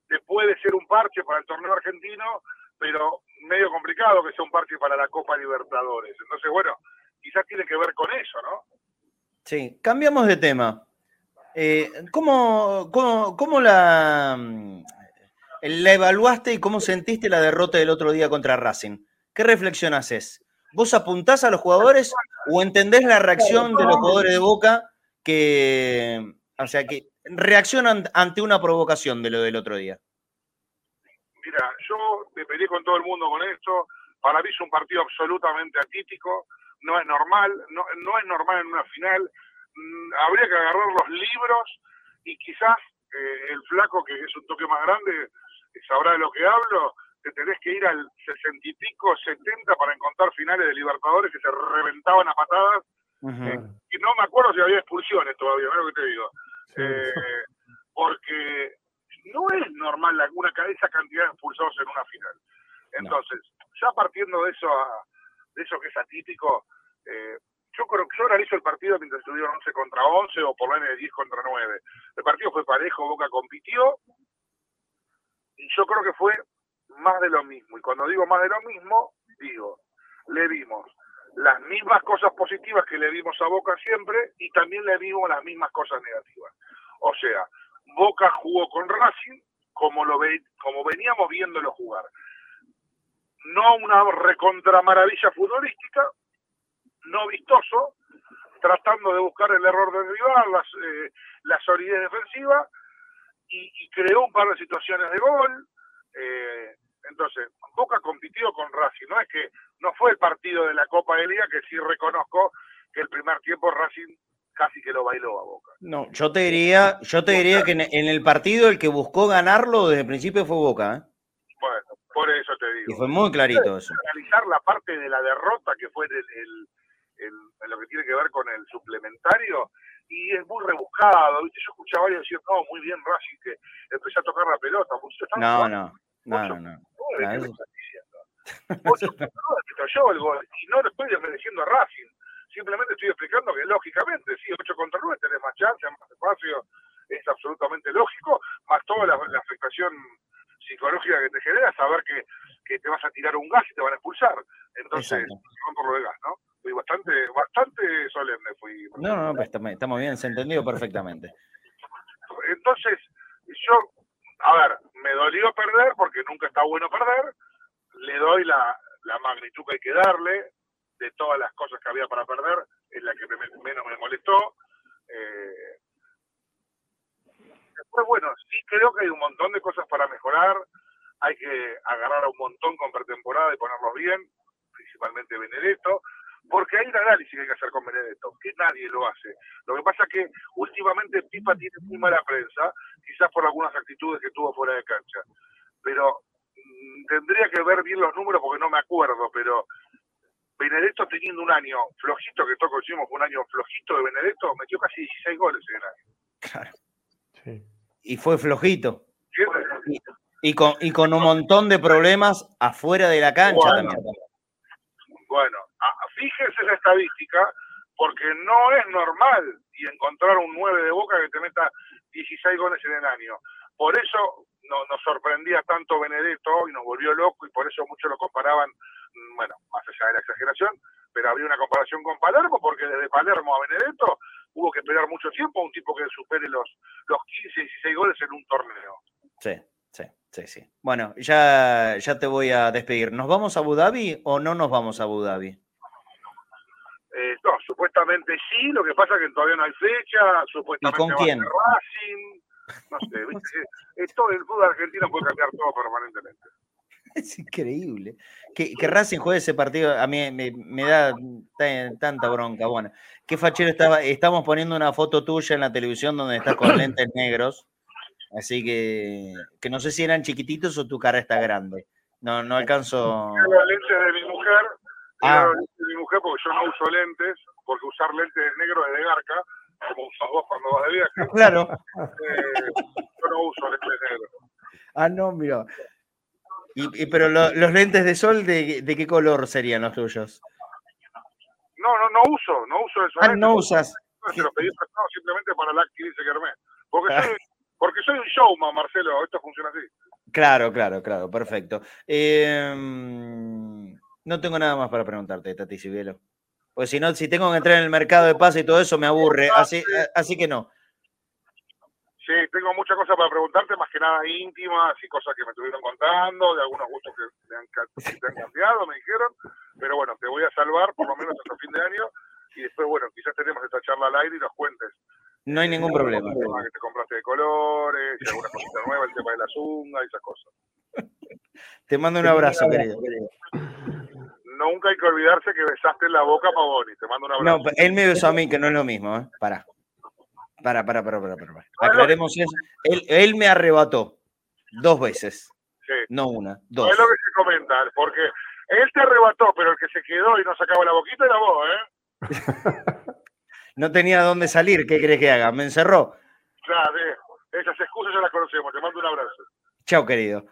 S30: te puede ser un parche para el torneo argentino, pero medio complicado que sea un parche para la Copa Libertadores. Entonces, bueno, quizás tiene que ver con eso, ¿no?
S2: Sí, cambiamos de tema. Eh, ¿cómo, cómo, la, la evaluaste y cómo sentiste la derrota del otro día contra Racing? ¿Qué reflexión haces? ¿Vos apuntás a los jugadores o entendés la reacción de los jugadores de Boca que, o sea, que reaccionan ante una provocación de lo del otro día?
S30: Mira, yo me peleé con todo el mundo con esto. Para mí es un partido absolutamente atípico. No es normal, no, es normal en una final. Mm, habría que agarrar los libros y quizás eh, el flaco, que es un toque más grande, sabrá de lo que hablo, te tenés que ir al sesenta y pico, setenta para encontrar finales de Libertadores que se reventaban a patadas. Eh, y no me acuerdo si había expulsiones todavía, ¿no lo que te digo? Eh, porque no es normal una, esa cantidad de expulsados en una final. Entonces, ya partiendo de eso, de eso que es atípico, eh, yo creo que yo analizo el partido mientras estuvieron 11 contra 11 o por lo menos 10 contra 9. El partido fue parejo, Boca compitió y yo creo que fue más de lo mismo. Y cuando digo más de lo mismo, digo, le vimos las mismas cosas positivas que le vimos a Boca siempre y también le vimos las mismas cosas negativas. O sea, Boca jugó con Racing como, lo ve, como veníamos viéndolo jugar. No una recontra maravilla futbolística, no vistoso, tratando de buscar el error del rival, las, eh, la solidez defensiva, y, creó un par de situaciones de gol. Eh, entonces, Boca compitió con Racing, no es que no fue el partido de la Copa de Liga, que sí reconozco que el primer tiempo Racing casi que lo bailó a Boca.
S2: No, yo te diría, yo te diría que en el partido el que buscó ganarlo desde el principio fue Boca. ¿eh?
S30: Bueno, por eso te digo.
S2: Y fue muy clarito eso.
S30: Analizar la parte de la derrota que fue el, lo que tiene que ver con el suplementario y es muy rebuscado. ¿viste? Yo escuchaba a varios decir, no, muy bien Racing que empezó a tocar la pelota.
S2: no, no, no, no, no.
S30: ¿Qué me estás diciendo? yo el gol y no le estoy desmereciendo a Racing. Simplemente estoy explicando que lógicamente, sí, 8 contra 9 tenés más chance, más espacio, es absolutamente lógico, más toda la, afectación psicológica que te genera saber que, que, te vas a tirar un gas y te van a expulsar. Entonces, van por lo de gas, ¿no? fui bastante, bastante solemne. Fui,
S2: no, no, pues estamos bien, se entendió perfectamente.
S30: Entonces, yo, a ver, me dolió perder porque nunca está bueno perder. Le doy la, la magnitud que hay que darle de todas las cosas que había para perder, es la que menos me molestó. Eh, después, bueno, sí creo que hay un montón de cosas para mejorar. Hay que agarrar a un montón con pretemporada y ponerlos bien, principalmente Benedetto porque hay un análisis que hay que hacer con Benedetto, que nadie lo hace. Lo que pasa es que últimamente Pipa tiene muy mala prensa, quizás por algunas actitudes que tuvo fuera de cancha. Pero mm, tendría que ver bien los números porque no me acuerdo, pero Benedetto teniendo un año flojito, que todos hicimos un año flojito de Benedetto, metió casi 16 goles en el año. Claro.
S2: Sí. Y fue flojito. Y, con, y con un montón de problemas afuera de la cancha también.
S30: Bueno, fíjense esa estadística, porque no es normal y encontrar un 9 de boca que te meta 16 goles en el año. Por eso no, nos sorprendía tanto Benedetto y nos volvió loco y por eso muchos lo comparaban, mm, bueno, más allá de la exageración, pero había una comparación con Palermo porque desde Palermo a Benedetto hubo que esperar mucho tiempo a un tipo que supere los, los 15, 16 goles en un torneo.
S2: Sí. Sí, sí, sí. Bueno, ya, ya te voy a despedir. ¿Nos vamos a Abu Dhabi o no nos vamos a Abu Dhabi?
S30: Eh, no, supuestamente sí, lo que pasa es que todavía no hay fecha, supuestamente
S2: ¿Y con quién?
S30: Racing, no sé, ¿viste? todo el fútbol argentino puede cambiar todo permanentemente.
S2: Es increíble. Que, que, Racing juegue ese partido, a mí me, da tanta bronca. Bueno, qué fachero estaba. Estamos poniendo una foto tuya en la televisión donde estás con lentes negros. Así que, que no sé si eran chiquititos o tu cara está grande. No, no alcanzo.
S30: Lentes de mi mujer, ah. de mi mujer porque yo no uso lentes, porque usar lentes negros es de garca, como usas vos cuando vas de viaje.
S2: Claro.
S30: Eh, yo no uso lentes negros.
S2: Ah, no, mira. Y, pero los lentes de sol, de, ¿de qué color serían los tuyos?
S30: No, no, no uso, no uso esos
S2: Ah, no usas.
S30: Se los pedí prestado simplemente para la que dice Germán. Porque, soy, porque soy un showman, Marcelo, esto funciona así.
S2: Claro, claro, claro, perfecto. Em, no tengo nada más para preguntarte, Tati Cibielo. Pues si no, si tengo que entrar en el mercado de paz y todo eso, me aburre. Así, así que no.
S30: Sí, tengo muchas cosas para preguntarte, más que nada íntimas y cosas que me estuvieron contando, de algunos gustos que te han, te han cambiado, me dijeron. Pero bueno, te voy a salvar por lo menos hasta fin de año y después, bueno, quizás tenemos esta charla al aire y nos cuentes.
S2: No hay ningún problema.
S30: Que te compraste de colores, y alguna cosita nueva, el tema de la zunga y esas cosas.
S2: Te mando un abrazo, querido.
S30: Nunca hay que olvidarse que besaste en la boca a Pavoni. Te mando un abrazo.
S2: No, él me besó a mí, que no es lo mismo, ¿eh? Para. Para, para, para, para, para. Aclaremos eso. Él, él me arrebató dos veces.
S30: Sí.
S2: No una, dos.
S30: Es lo que se comenta, porque él te arrebató, pero el que se quedó y no sacaba la boquita era vos, ¿eh?
S2: no tenía dónde salir, ¿qué crees que haga? Me encerró.
S30: Claro, esas excusas ya las conocemos. Te mando un abrazo.
S2: Chao, querido.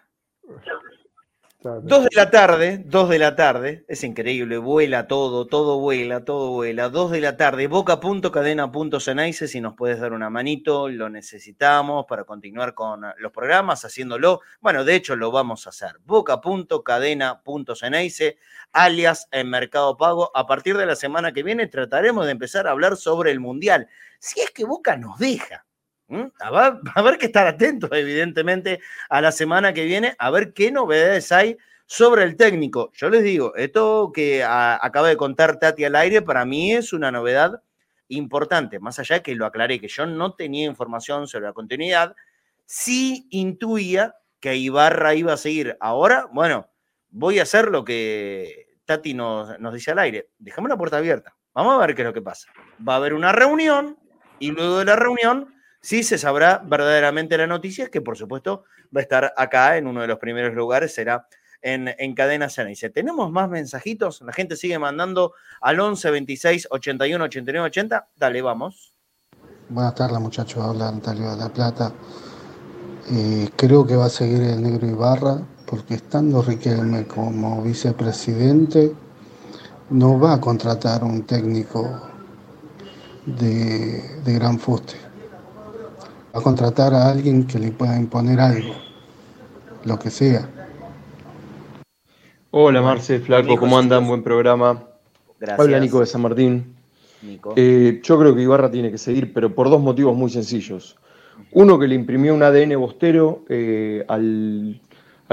S2: Dos de la tarde, dos de la tarde, es increíble, vuela todo, todo vuela, todo vuela. Dos de la tarde, boca.cadena.cenaice, si nos puedes dar una manito, lo necesitamos para continuar con los programas, haciéndolo. Bueno, de hecho lo vamos a hacer. Boca.cadena.cenaice, alias en Mercado Pago. A partir de la semana que viene trataremos de empezar a hablar sobre el Mundial. Si es que Boca nos deja. A ver, que estar atentos, evidentemente, a la semana que viene, a ver qué novedades hay sobre el técnico. Yo les digo, esto que acaba de contar Tati al aire, para mí es una novedad importante, más allá de que lo aclaré, que yo no tenía información sobre la continuidad, sí intuía que Ibarra iba a seguir. Ahora, bueno, voy a hacer lo que Tati nos, nos dice al aire. Dejame la puerta abierta. Vamos a ver qué es lo que pasa. Va a haber una reunión y luego de la reunión sí se sabrá verdaderamente la noticia, que por supuesto va a estar acá en uno de los primeros lugares, será en, en Cadena Ceneice. Tenemos más mensajitos, la gente sigue mandando al 11 26 81 89 80. Dale, vamos.
S29: Buenas tardes, muchachos. Habla Antalio de la Plata. Eh, creo que va a seguir el negro Ibarra, porque estando Riquelme como vicepresidente, no va a contratar un técnico de, de gran fuste a contratar a alguien que le pueda imponer algo, lo que sea.
S31: Hola Marce, Flaco, ¿cómo andan? Buen programa.
S2: Gracias.
S31: Hola Nico de San Martín. Eh, yo creo que Ibarra tiene que seguir, pero por dos motivos muy sencillos. Uno, que le imprimió un ADN bostero eh, a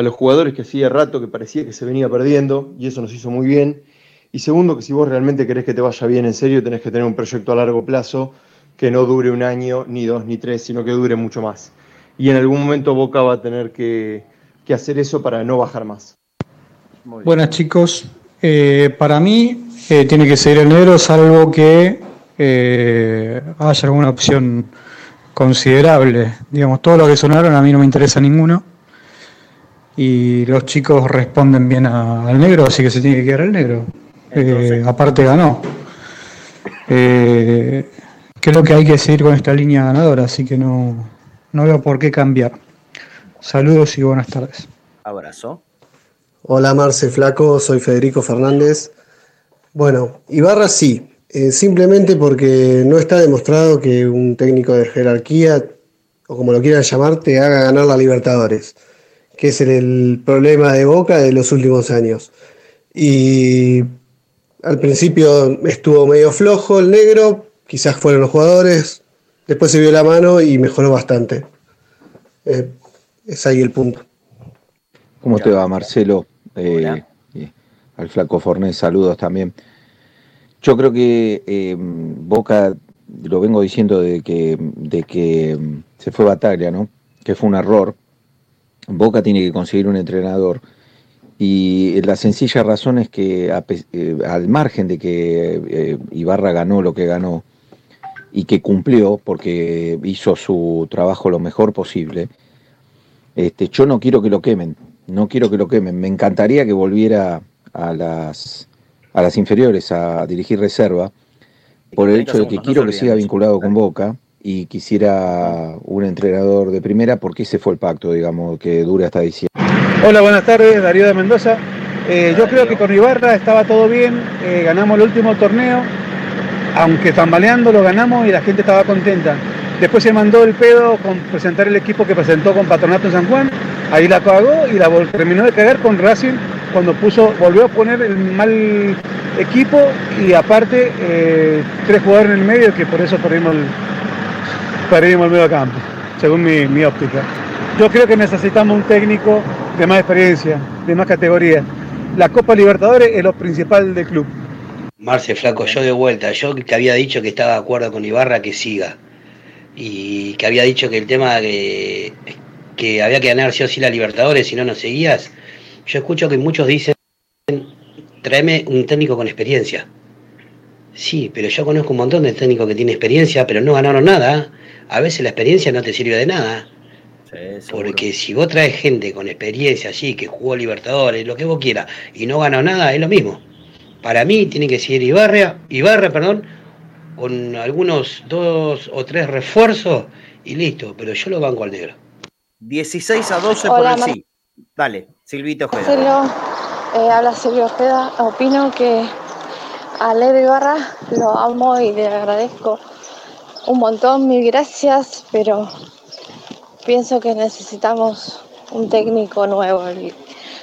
S31: los jugadores que hacía rato que parecía que se venía perdiendo, y eso nos hizo muy bien. Y segundo, que si vos realmente querés que te vaya bien en serio, tenés que tener un proyecto a largo plazo que no dure un año, ni dos, ni tres, sino que dure mucho más. Y en algún momento Boca va a tener que, hacer eso para no bajar más.
S19: Buenas chicos, eh, para mí eh, tiene que seguir el negro salvo que eh, haya alguna opción considerable. Digamos, todo lo que sonaron a mí no me interesa ninguno. Y los chicos responden bien al negro, así que se tiene que quedar el negro. aparte ganó creo que hay que seguir con esta línea ganadora, así que no, no veo por qué cambiar. Saludos y buenas tardes.
S2: Abrazo.
S32: Hola Marce Flaco, soy Federico Fernández. Bueno, Ibarra sí, eh, simplemente porque no está demostrado que un técnico de jerarquía, o como lo quieran llamar, te haga ganar la Libertadores, que es el problema de Boca de los últimos años. Y al principio estuvo medio flojo el negro, quizás fueron los jugadores, después se vio la mano y mejoró bastante. Eh, es ahí el punto.
S22: ¿Cómo te va, Marcelo? Eh, al flaco Fornés, saludos también. Yo creo que eh, Boca, lo vengo diciendo de que, de que mm, se fue Bataglia, ¿no? Que fue un error. Boca tiene que conseguir un entrenador. Y la sencilla razón es que al margen de que Ibarra ganó lo que ganó, y que cumplió porque hizo su trabajo lo mejor posible. Este, yo no quiero que lo quemen, no quiero que lo quemen. Me encantaría que volviera a las, a las inferiores a dirigir reserva, por el hecho de que quiero que siga vinculado con Boca y quisiera un entrenador de primera porque ese fue el pacto, digamos, que dure hasta diciembre.
S33: Hola, buenas tardes, Darío de Mendoza. Eh, yo creo que con Ibarra estaba todo bien, eh, ganamos el último torneo, aunque tambaleando lo ganamos y la gente estaba contenta. Después se mandó el pedo con presentar el equipo que presentó con Patronato en San Juan, ahí la cagó y la terminó de cagar con Racing cuando puso, volvió a poner el mal equipo y aparte eh, tres jugadores en el medio que por eso perdimos el, perdimos el medio campo, según mi, mi óptica. Yo creo que necesitamos un técnico de más experiencia, de más categoría. La Copa Libertadores es lo principal del club.
S34: Marce Flaco, yo de vuelta, yo que había dicho que estaba de acuerdo con Ibarra que siga y que había dicho que el tema que, que había que ganar sí o sí la Libertadores si no nos seguías, yo escucho que muchos dicen, tráeme un técnico con experiencia. Sí, pero yo conozco un montón de técnicos que tienen experiencia, pero no ganaron nada. A veces la experiencia no te sirve de nada. Porque si vos traes gente con experiencia así, que jugó Libertadores, lo que vos quieras, y no ganó nada, es lo mismo. Para mí tiene que ser Ibarra, Ibarra, perdón, con algunos dos o tres refuerzos y listo, pero yo lo banco al negro.
S2: 16 a 12 por el sí. Dale, Silvito
S35: Ojeda. Eh, habla Silvio Ojeda. Opino que a Leo Ibarra lo amo y le agradezco un montón, mil gracias, pero pienso que necesitamos un técnico nuevo.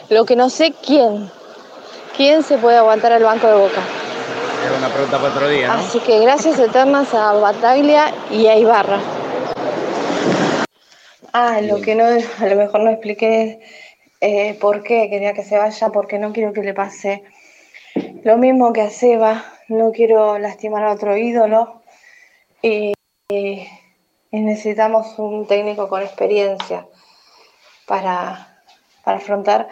S35: Lo que no sé, ¿quién? ¿Quién se puede aguantar el banco de Boca?
S2: Era una pregunta para otro día, ¿no?
S35: Así que gracias eternas a Bataglia y a Ibarra. Ah, lo que no, a lo mejor no expliqué eh, por qué quería que se vaya, porque no quiero que le pase lo mismo que a Seba, no quiero lastimar a otro ídolo y, y necesitamos un técnico con experiencia para, para afrontar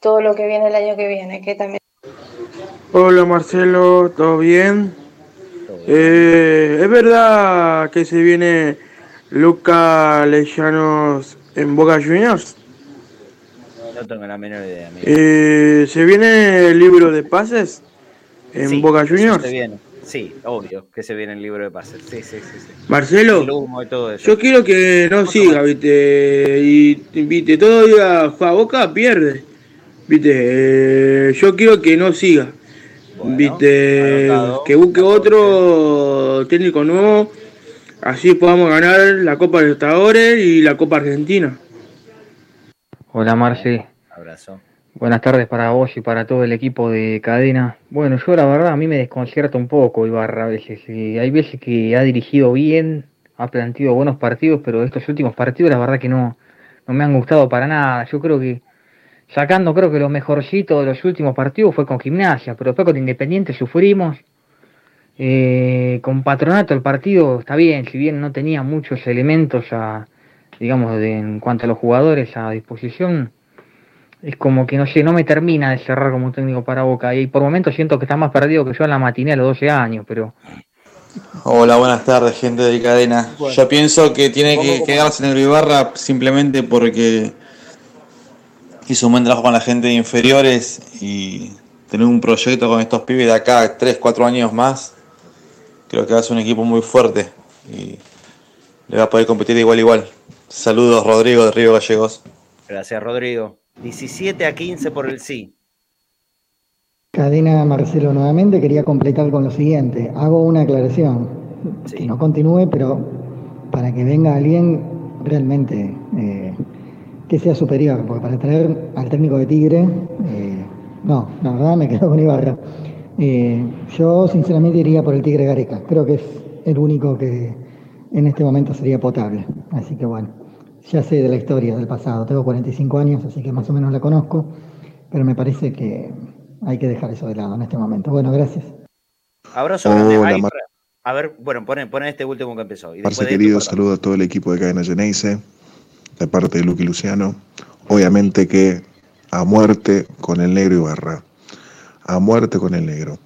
S35: todo lo que viene el año que viene, que también
S36: Hola Marcelo, ¿todo bien? Eh, ¿Es verdad que se viene Luca Lellanos en Boca Juniors?
S2: No tengo la menor idea.
S36: Eh, ¿Se viene el libro de pases en Boca Juniors?
S2: Se viene. Sí, obvio que se viene el libro de pases. Sí, sí, sí. sí.
S36: Marcelo, yo quiero que no siga, ¿viste? Y, ¿viste? Todo día juega Boca, pierde. ¿Viste? Eh, yo quiero que no siga. Viste, que busque otro técnico nuevo, así podamos ganar la Copa Libertadores y la Copa Argentina.
S37: Hola Marce.
S2: Abrazo.
S37: Buenas tardes para vos y para todo el equipo de cadena. Bueno, yo la verdad a mí me desconcierta un poco Ibarra a veces. hay veces que ha dirigido bien, ha planteado buenos partidos, pero estos últimos partidos la verdad que no, no me han gustado para nada. Yo creo que sacando creo que lo mejorcito de los últimos partidos fue con gimnasia, pero después con Independiente sufrimos. Eh, con Patronato el partido está bien, si bien no tenía muchos elementos a, digamos, en cuanto a los jugadores a disposición, es como que no sé, no me termina de cerrar como técnico para Boca. Y por momentos siento que está más perdido que yo en la matiné a los 12 años, pero.
S16: Hola, buenas tardes, gente de cadena. Yo pienso que tiene que quedarse en el Ibarra simplemente porque hizo un buen trabajo con la gente de inferiores y tener un proyecto con estos pibes de acá, 3, 4 años más, creo que va a ser un equipo muy fuerte y le va a poder competir igual igual. Saludos Rodrigo de Río Gallegos.
S2: Gracias Rodrigo. 17 a 15 por el sí.
S38: Cadena Marcelo nuevamente quería completar con lo siguiente. Hago una aclaración. Que no continúe, pero para que venga alguien realmente eh, que sea superior, porque para traer al técnico de Tigre, eh, no, la verdad me quedo con Ibarra. Eh, yo sinceramente iría por el Tigre Gareca, creo que es el único que en este momento sería potable. Así que bueno, ya sé de la historia del pasado, tengo 45 años, así que más o menos la conozco, pero me parece que hay que dejar eso de lado en este momento. Bueno, gracias.
S2: Abrazo grande. a ver, bueno, ponen pone este último que empezó.
S39: Y querido, saludo a todo el equipo de Cadena Geneise de parte de Lucky Luciano. Obviamente que a muerte con el negro Ibarra. A muerte con el negro.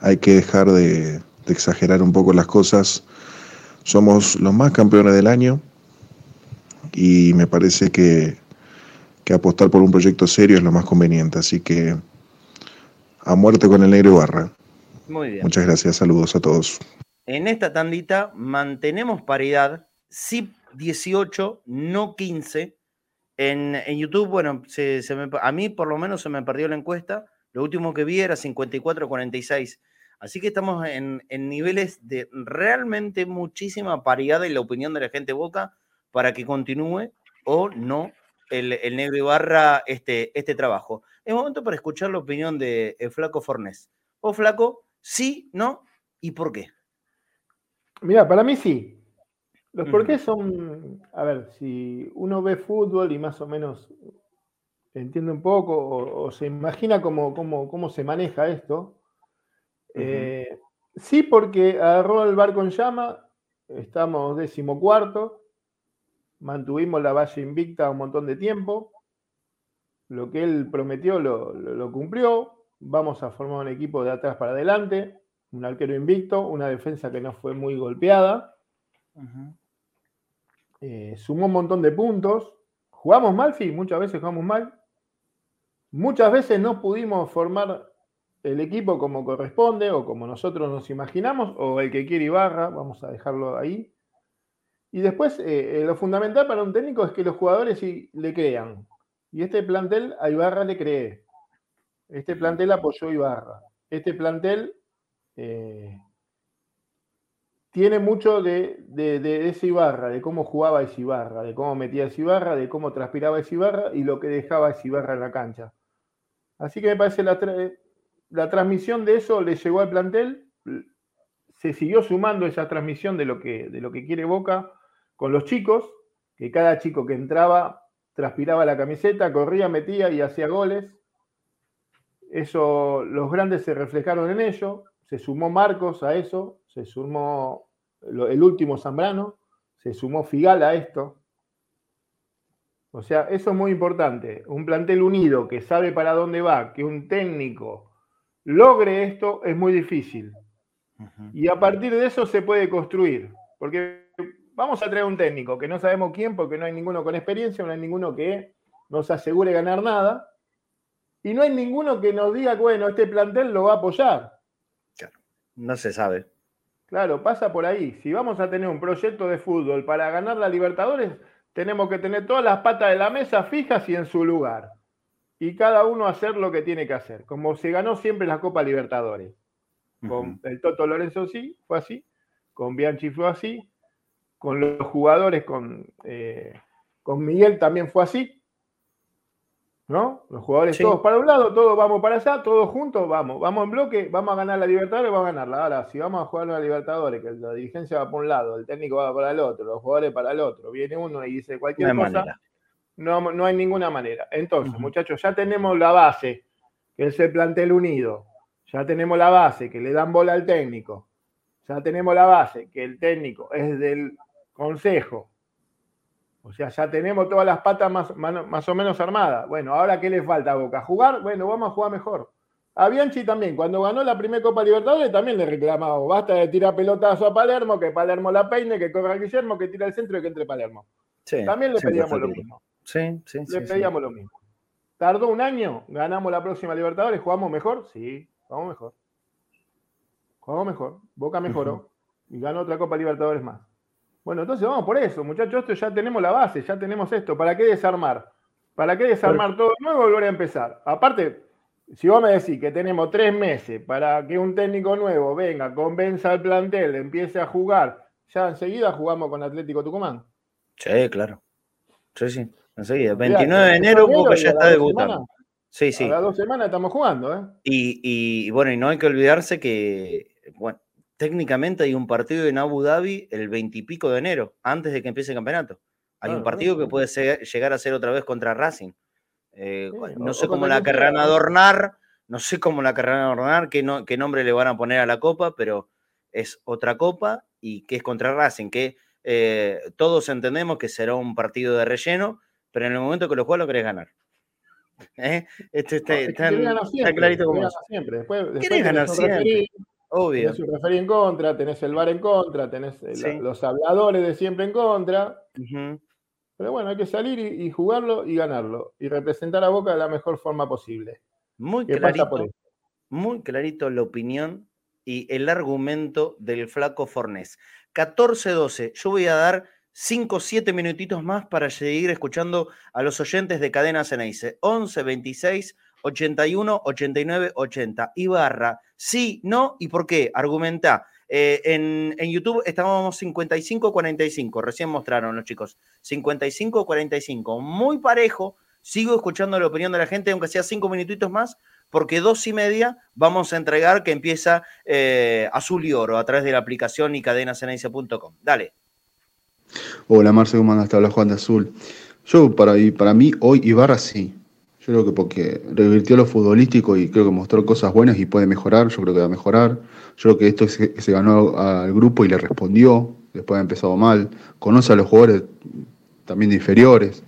S39: Hay que dejar de, exagerar un poco las cosas.
S40: Somos los más campeones del año y me parece que, que apostar por un proyecto serio es lo más conveniente. Así que a muerte con el negro Barra.
S2: Muy bien.
S40: Muchas gracias, saludos a todos.
S2: En esta tandita mantenemos paridad, sí 18, no 15. En, YouTube, bueno, a mí por lo menos se me perdió la encuesta. Lo último que vi era 54-46. Así que estamos en, niveles de realmente muchísima paridad en la opinión de la gente Boca para que continúe o no el, el negro Ibarra este, este trabajo. Es momento para escuchar la opinión de eh, Flaco Fornés. ¿O Flaco? ¿Sí? ¿No? ¿Y por qué?
S3: Mira, para mí sí. Los por qué son, a ver, si uno ve fútbol y más o menos entiende un poco o, se imagina cómo, cómo, se maneja esto, eh, sí porque agarró el barco en llama, estamos decimocuarto, mantuvimos la valle invicta un montón de tiempo, lo que él prometió lo, cumplió. Vamos a formar un equipo de atrás para adelante, un arquero invicto, una defensa que no fue muy golpeada. Eh, sumó un montón de puntos. ¿Jugamos mal? Sí, muchas veces jugamos mal. Muchas veces no pudimos formar el equipo como corresponde o como nosotros nos imaginamos, o el que quiere Ibarra, vamos a dejarlo ahí. Y después, eh, eh, lo fundamental para un técnico es que los jugadores le crean. Y este plantel a Ibarra le cree. Este plantel apoyó a Ibarra. Este plantel tiene mucho de, ese Ibarra, de cómo jugaba ese Ibarra, de cómo metía ese Ibarra, de cómo transpiraba ese Ibarra y lo que dejaba ese Ibarra en la cancha. Así que me parece la, la transmisión de eso le llegó al plantel. Se siguió sumando esa transmisión de lo que, de lo que quiere Boca con los chicos, que cada chico que entraba transpiraba la camiseta, corría, metía y hacía goles. Eso, los grandes se reflejaron en ello. Se sumó Marcos a eso, se sumó el último Zambrano, se sumó Figal a esto. O sea, eso es muy importante. Un plantel unido que sabe para dónde va, que un técnico logre esto, es muy difícil. Y a partir de eso se puede construir. Porque vamos a traer un técnico que no sabemos quién, porque no hay ninguno con experiencia, no hay ninguno que nos asegure ganar nada, y no hay ninguno que nos diga, bueno, este plantel lo va a apoyar.
S2: No se sabe.
S3: Claro, pasa por ahí. Si vamos a tener un proyecto de fútbol para ganar la Libertadores, tenemos que tener todas las patas de la mesa fijas y en su lugar. Y cada uno hacer lo que tiene que hacer, como se ganó siempre la Copa Libertadores. Con el Toto Lorenzo sí, fue así, con Bianchi fue así, con los jugadores, con, eh, con Miguel también fue así. ¿No? Los jugadores todos para un lado, todos vamos para allá, todos juntos, vamos, vamos en bloque, vamos a ganar la Libertadores, vamos a ganarla. Ahora, si vamos a jugar la Libertadores, que la dirigencia va por un lado, el técnico va para el otro, los jugadores para el otro, viene uno y dice cualquier cosa, no, no, hay ninguna manera. Entonces, muchachos, ya tenemos la base, que es el plantel unido, ya tenemos la base, que le dan bola al técnico, ya tenemos la base, que el técnico es del consejo. O sea, ya tenemos todas las patas más, más, o menos armadas. Bueno, ahora ¿qué le falta a Boca? ¿Jugar? Bueno, vamos a jugar mejor. A Bianchi también, cuando ganó la primera Copa Libertadores, también le reclamaba, basta de tirar pelotazo a Palermo, que Palermo la peine, que corra Guillermo, que tira el centro y que entre Palermo. también le pedíamos lo mismo.
S2: Sí, sí,
S3: Le pedíamos lo mismo. Tardó un año, ganamos la próxima Libertadores, jugamos mejor, sí, jugamos mejor. Jugamos mejor, Boca mejoró y ganó otra Copa Libertadores más. Bueno, entonces vamos por eso, muchachos, esto ya tenemos la base, ya tenemos esto. ¿Para qué desarmar? ¿Para qué desarmar todo nuevo y volver a empezar? Aparte, si vos me decís que tenemos tres meses para que un técnico nuevo venga, convenza al plantel, empiece a jugar, ya enseguida jugamos con Atlético Tucumán.
S2: Sí, claro. Sí, sí, enseguida. 29 de enero, Boca ya está debutando. Sí, sí.
S3: A las dos semanas estamos jugando, ¿eh?
S2: Y, y bueno, y no hay que olvidarse que, bueno, técnicamente hay un partido en Abu Dhabi el veintipico de enero, antes de que empiece el campeonato. Hay un partido que puede llegar a ser otra vez contra Racing. Eh, no sé cómo la querrán adornar, no sé cómo la querrán adornar, qué, qué nombre le van a poner a la copa, pero es otra copa y que es contra Racing, que eh, todos entendemos que será un partido de relleno, pero en el momento que lo juegas lo querés ganar. ¿Eh? Este, está, clarito como
S3: siempre. Después,
S2: ganar siempre.
S3: Obvio. Tenés un referee en contra, tenés el bar en contra, tenés los habladores de siempre en contra. Pero bueno, hay que salir y, jugarlo y ganarlo. Y representar a Boca de la mejor forma posible.
S2: Muy clarito. Muy clarito la opinión y el argumento del flaco Fornés. 14-12. Yo voy a dar 5 7 minutitos más para seguir escuchando a los oyentes de Cadena Ceneice. 11 26 81 89 80. Ibarra, sí, no y por qué. Argumenta. Eh, en, en, YouTube estábamos 55-45, recién mostraron los chicos. 55-45, muy parejo. Sigo escuchando la opinión de la gente, aunque sea cinco minutitos más, porque dos y media vamos a entregar que empieza eh, Azul y Oro a través de la aplicación y cadenasenencia.com. Dale.
S41: Hola Marce, ¿cómo andas? Te habla Juan de Azul. Yo, para, para mí, hoy Ibarra sí. Yo creo que porque revirtió lo futbolístico y creo que mostró cosas buenas y puede mejorar, yo creo que va a mejorar. Yo creo que esto se, se ganó al grupo y le respondió, después ha empezado mal. Conoce a los jugadores también de inferiores.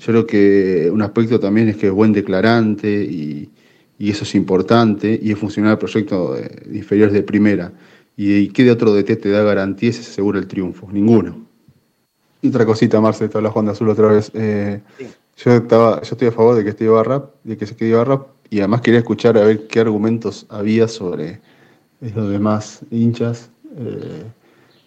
S41: Yo creo que un aspecto también es que es buen declarante y, eso es importante y es funcional el proyecto de, inferiores de primera. ¿Y, qué de otro DT te da garantía y se asegura el triunfo? Ninguno. Y otra cosita, Marce, te habla Juan de Azul otra vez. Eh, yo, estaba, yo estoy a favor de que esté Ibarra, de que se quede Ibarra, y además quería escuchar a ver qué argumentos había sobre los demás hinchas. Eh,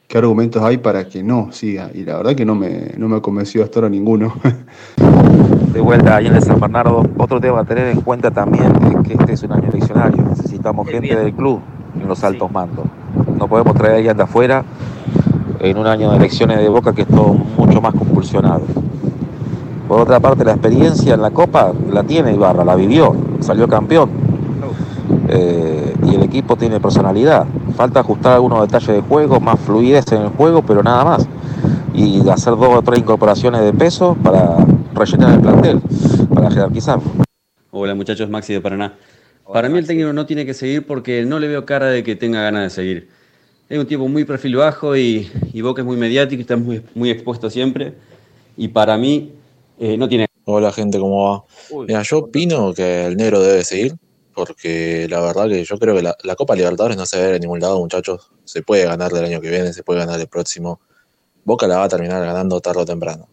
S41: qué argumentos hay para que no siga. Y la verdad que no me, no me ha convencido hasta ahora ninguno.
S42: De vuelta ahí en el San Bernardo, otro tema a tener en cuenta también es que este es un año eleccionario. Necesitamos gente del club en los altos mandos. No podemos traer a alguien de afuera en un año de elecciones de Boca que es todo mucho más compulsionado. Por otra parte, la experiencia en la Copa la tiene Ibarra, la vivió, salió campeón. Eh, y el equipo tiene personalidad. Falta ajustar algunos detalles de juego, más fluidez en el juego, pero nada más. Y hacer dos o tres incorporaciones de peso para rellenar el plantel, para jerarquizar.
S33: Hola muchachos, Maxi de Paraná. Para mí el técnico no tiene que seguir porque no le veo cara de que tenga ganas de seguir. Es un tipo muy perfil bajo y, y Boca es muy mediático, está muy, muy expuesto siempre. Y para mí eh, no tiene...
S39: Hola gente, ¿cómo va? Mira, yo opino que el negro debe seguir porque la verdad que yo creo que la, Copa Libertadores no se ve en ningún lado, muchachos. Se puede ganar del año que viene, se puede ganar el próximo. Boca la va a terminar ganando tarde o temprano.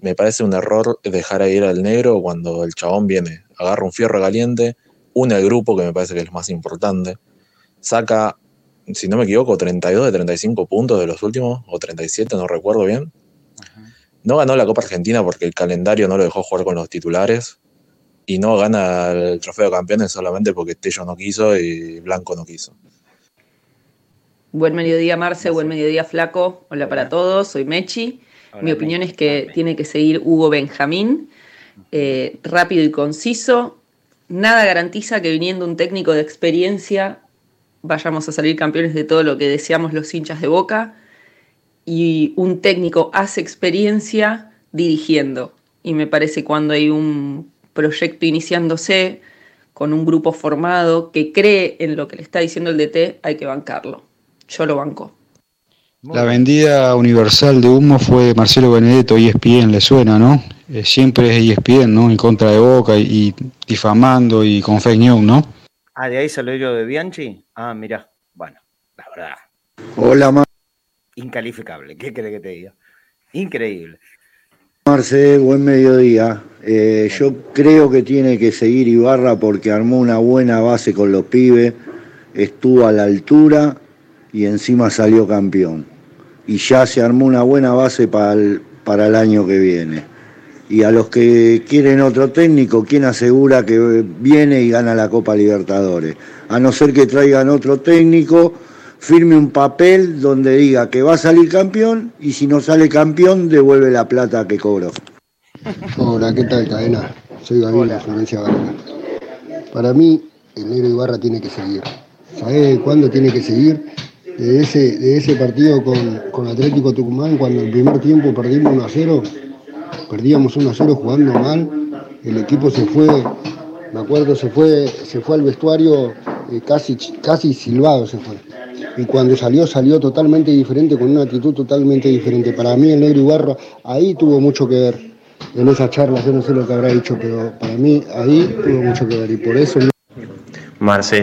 S39: Me parece un error dejar a ir al negro cuando el chabón viene, agarra un fierro caliente, une al grupo, que me parece que es lo más importante, saca, si no me equivoco, 32 de 35 puntos de los últimos, o 37, no recuerdo bien. No ganó la Copa Argentina porque el calendario no lo dejó jugar con los titulares, y no gana el trofeo de campeones solamente porque Tello no quiso y Blanco no quiso.
S43: Buen mediodía, Marce, buen mediodía, Flaco. Hola, para todos, soy Mechi. Mi opinión es que tiene que seguir Hugo Benjamín, eh, rápido y conciso. Nada garantiza que viniendo un técnico de experiencia vayamos a salir campeones de todo lo que deseamos los hinchas de Boca. Y un técnico hace experiencia dirigiendo. Y me parece cuando hay un proyecto iniciándose, con un grupo formado que cree en lo que le está diciendo el DT, hay que bancarlo. Yo lo banco.
S12: La vendida universal de humo fue Marcelo Benedetto, ESPN, le suena, ¿no? Eh, siempre es ESPN, ¿no? En contra de Boca y, difamando y con fake news, ¿no?
S2: Ah, de ahí salió yo de Bianchi. Ah, mira, bueno, la verdad.
S44: Hola,
S2: Incalificable, ¿qué cree que te diga? Increíble.
S44: Marce, buen mediodía. Eh, yo creo que tiene que seguir Ibarra porque armó una buena base con los pibes, estuvo a la altura y encima salió campeón. Y ya se armó una buena base para el, para el año que viene. Y a los que quieren otro técnico, ¿quién asegura que viene y gana la Copa Libertadores? A no ser que traigan otro técnico firme un papel donde diga que va a salir campeón y si no sale campeón devuelve la plata que cobró.
S45: Hola, ¿qué tal, cadena? Soy Gabriel de Florencia Vargas. Para mí, el negro Ibarra tiene que seguir. ¿Sabe cuándo tiene que seguir? De ese, de ese partido con, con Atlético Tucumán, cuando el primer tiempo perdimos 1 a 0, perdíamos 1 a 0 jugando mal, el equipo se fue, me acuerdo, se fue, se fue al vestuario eh, casi, casi silbado se fue y cuando salió, salió totalmente diferente, con una actitud totalmente diferente. Para mí el negro Ibarra ahí tuvo mucho que ver, en esa charla, yo no sé lo que habrá dicho, pero para mí ahí tuvo mucho que ver y por eso...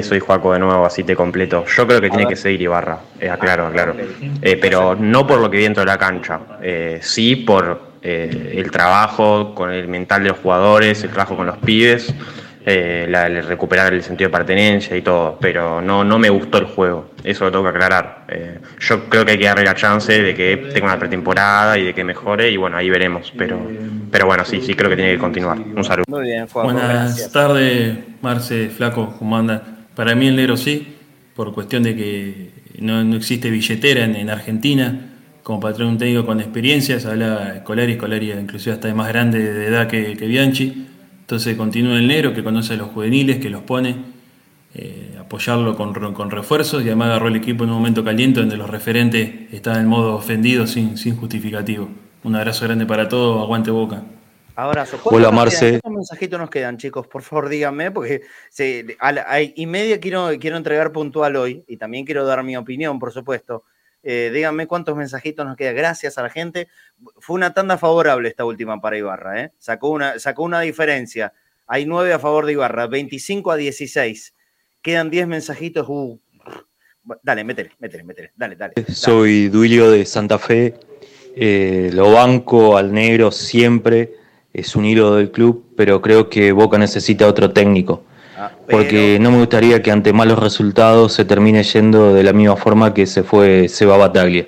S46: Soy Juaco de nuevo, así te completo. Yo creo que tiene que seguir Ibarra, eh, aclaro, claro. Eh, pero no por lo que vi dentro de la cancha, eh, sí por eh, el trabajo con el mental de los jugadores, el trabajo con los pibes, eh, la, el recuperar el sentido de pertenencia y todo. Pero no, no me gustó el juego, eso lo tengo que aclarar. Eh, yo creo que hay que darle la chance de que tenga una pretemporada y de que mejore, y bueno, ahí veremos. Pero, pero bueno, sí, sí creo que tiene que continuar. Un saludo.
S2: Muy bien, Juan.
S47: Buenas tardes, Marce, Flaco, ¿cómo anda? Para mí el negro sí, por cuestión de que no, no existe billetera en, en Argentina como traer un técnico con experiencia, se habla Colari, Colari inclusive hasta es más grande de edad que, que Bianchi, entonces continúa el negro que conoce a los juveniles, que los pone, eh, apoyarlo con, con, refuerzos y además agarró el equipo en un momento caliente donde los referentes estaban en modo ofendido sin, sin justificativo. Un abrazo grande para todos, aguante boca.
S2: Abrazo.
S48: Hola, Marce.
S2: ¿Cuántos mensajitos nos quedan, chicos? Por favor, díganme, porque se, a la, a, y media quiero, quiero entregar puntual hoy y también quiero dar mi opinión, por supuesto. Eh, díganme cuántos mensajitos nos queda. Gracias a la gente. Fue una tanda favorable esta última para Ibarra. ¿eh? Sacó, una, sacó una diferencia. Hay nueve a favor de Ibarra, 25 a 16. Quedan 10 mensajitos. Uh. Dale, métele, métele, métele. Dale, dale. dale.
S48: Soy Duilio de Santa Fe. Eh, lo banco al negro siempre. Es un hilo del club, pero creo que Boca necesita otro técnico porque no me gustaría que ante malos resultados se termine yendo de la misma forma que se fue Seba Bataglia.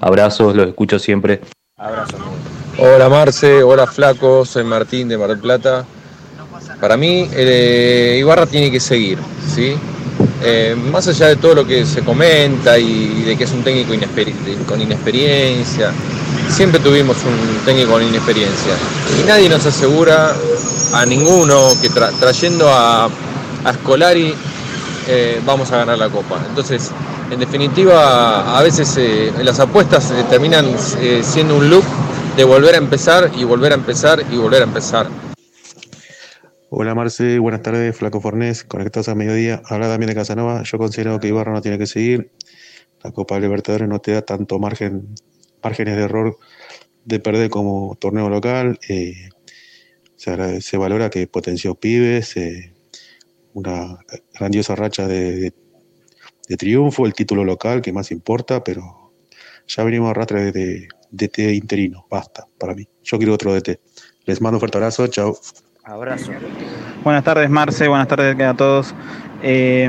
S48: Abrazos, los escucho siempre.
S2: Abrazos.
S42: Hola Marce, hola Flaco, soy Martín de Mar del Plata. Para mí, eh, Ibarra tiene que seguir, ¿sí? Eh, más allá de todo lo que se comenta y de que es un técnico con inexperiencia, siempre tuvimos un técnico con inexperiencia. Y nadie nos asegura a ninguno que tra trayendo a a Scolari eh, vamos a ganar la copa. Entonces, en definitiva, a veces eh, las apuestas eh, terminan eh, siendo un loop de volver a empezar y volver a empezar y volver a empezar.
S41: Hola Marce, buenas tardes, Flaco Fornés, conectados a mediodía. Habla también de Casanova. Yo considero que Ibarra no tiene que seguir. La Copa Libertadores no te da tanto margen, márgenes de error de perder como torneo local. Se, se, valora que potenció pibes, una grandiosa racha de, de, de, triunfo, el título local que más importa, pero ya venimos a rastro de, de DT interino, basta para mí. Yo quiero otro DT. Les mando un fuerte abrazo, chao.
S2: Abrazo.
S16: Buenas tardes, Marce, buenas tardes a todos. Eh,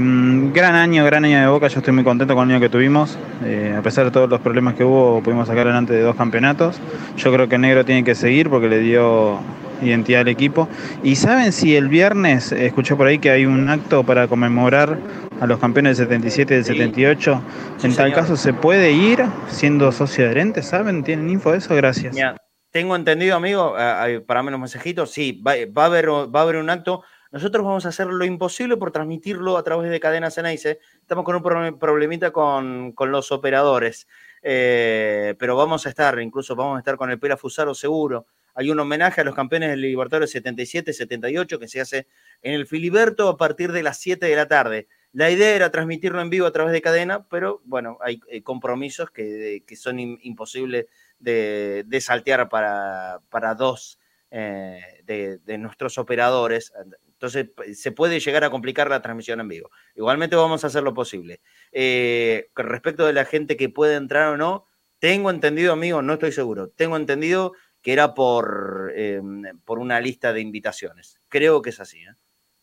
S16: gran año, gran año de Boca, yo estoy muy contento con el año que tuvimos. Eh, a pesar de todos los problemas que hubo, pudimos sacar adelante de dos campeonatos. Yo creo que el negro tiene que seguir porque le dio identidad al equipo. ¿Y saben si el viernes, escuché por ahí que hay un acto para conmemorar a los campeones del 77 y del 78? Sí, en tal señor. caso, ¿se puede ir siendo socio adherente? ¿Saben? ¿Tienen info de eso? Gracias.
S2: Mira, tengo entendido, amigo, eh, para menos mensajitos, sí, va, va, a haber, va a haber un acto. Nosotros vamos a hacer lo imposible por transmitirlo a través de Cadena Ceneice. Estamos con un problemita con, con los operadores, eh, pero vamos a estar, incluso vamos a estar con el Pela Fusaro seguro hay un homenaje a los campeones del Libertadores 77-78 que se hace en el Filiberto a partir de las 7 de la tarde. La idea era transmitirlo en vivo a través de cadena, pero bueno, hay, hay compromisos que, que son imposibles de, de, saltear para, para dos eh, de, nuestros operadores. Entonces se puede llegar a complicar la transmisión en vivo. Igualmente vamos a hacer lo posible. Eh, respecto de la gente que puede entrar o no, tengo entendido, amigo, no estoy seguro, tengo entendido que era por, eh, por una lista de invitaciones. Creo que es así, ¿eh?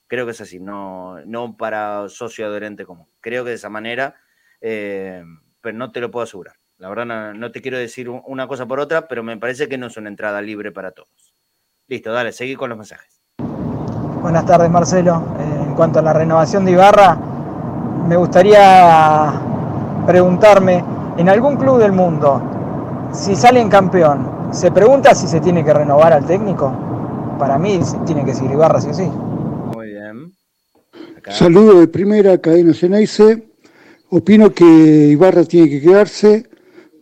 S2: Creo que es así, no, no para socio adherente común. Creo que de esa manera, eh, pero no te lo puedo asegurar. La verdad, no, no, te quiero decir una cosa por otra, pero me parece que no es una entrada libre para todos. Listo, dale, seguí con los mensajes.
S49: Buenas tardes, Marcelo. Eh, en cuanto a la renovación de Ibarra, me gustaría preguntarme, en algún club del mundo, si salen campeón, se pregunta si se tiene que renovar al técnico. Para mí tiene que seguir Ibarra, sí o sí.
S2: Muy bien.
S50: Acá. Saludo de primera, Cadena Ceneice. Opino que Ibarra tiene que quedarse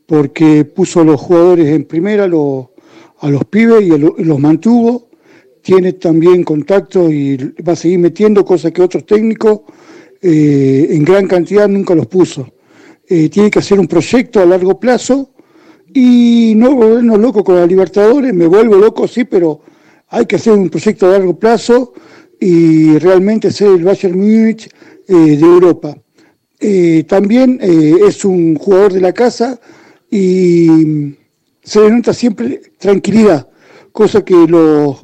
S50: porque puso a los jugadores en primera, lo, a los pibes y los mantuvo. Tiene también contacto y va a seguir metiendo cosas que otros técnicos eh, en gran cantidad nunca los puso. Eh, tiene que hacer un proyecto a largo plazo y no volvernos locos con la Libertadores, me vuelvo loco, sí, pero hay que hacer un proyecto a largo plazo y realmente ser el Bayern Múnich
S51: de Europa. también es un jugador de la casa y se le nota siempre tranquilidad, cosa que lo,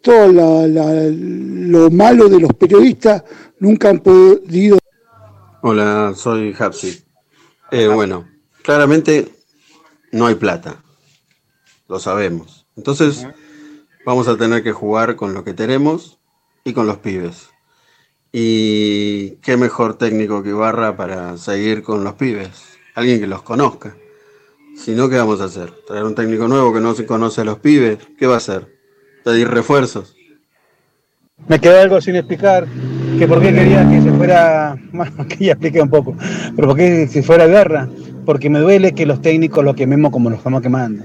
S51: todo lo malo de los periodistas nunca han podido.
S52: Hola, soy Hapsi. Eh, bueno, claramente no hay plata, lo sabemos. Entonces vamos a tener que jugar con lo que tenemos y con los pibes. Y qué mejor técnico que Ibarra para seguir con los pibes, alguien que los conozca. Si no, ¿qué vamos a hacer? ¿Traer un técnico nuevo que no se conoce a los pibes? ¿Qué va a hacer? ¿Pedir refuerzos?
S33: Me quedó algo sin explicar, que por qué quería que se fuera, bueno, que ya expliqué un poco, pero por qué si fuera guerra, porque me duele que los técnicos lo quememos como los estamos quemando.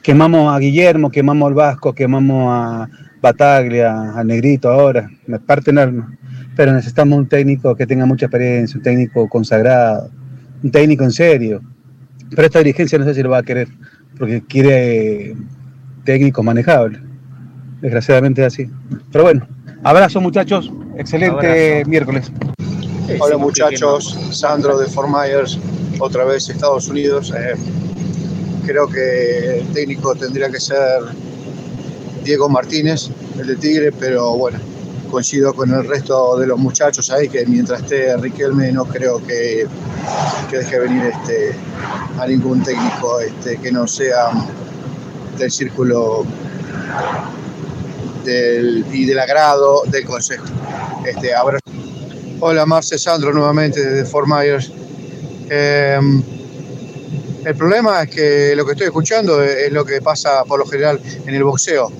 S33: Quemamos a Guillermo, quemamos al Vasco, quemamos a Bataglia, a Negrito ahora, me parten alma. Pero necesitamos un técnico que tenga mucha experiencia, un técnico consagrado, un técnico en serio, pero esta dirigencia no sé si lo va a querer, porque quiere técnicos manejables. Desgraciadamente es así. Pero bueno, abrazo muchachos, excelente miércoles.
S51: Hola muchachos, Sandro de Fort Myers, otra vez Estados Unidos. Eh, creo que el técnico tendría que ser Diego Martínez, el de Tigre, pero bueno, coincido con el resto de los muchachos ahí que mientras esté Riquelme no creo que, que deje venir este, a ningún técnico este, que no sea del círculo del, y del agrado del consejo. Este, Hola Marce Sandro nuevamente desde Fort Myers. Em, el problema es que lo que estoy escuchando es, lo que pasa por lo general en el boxeo.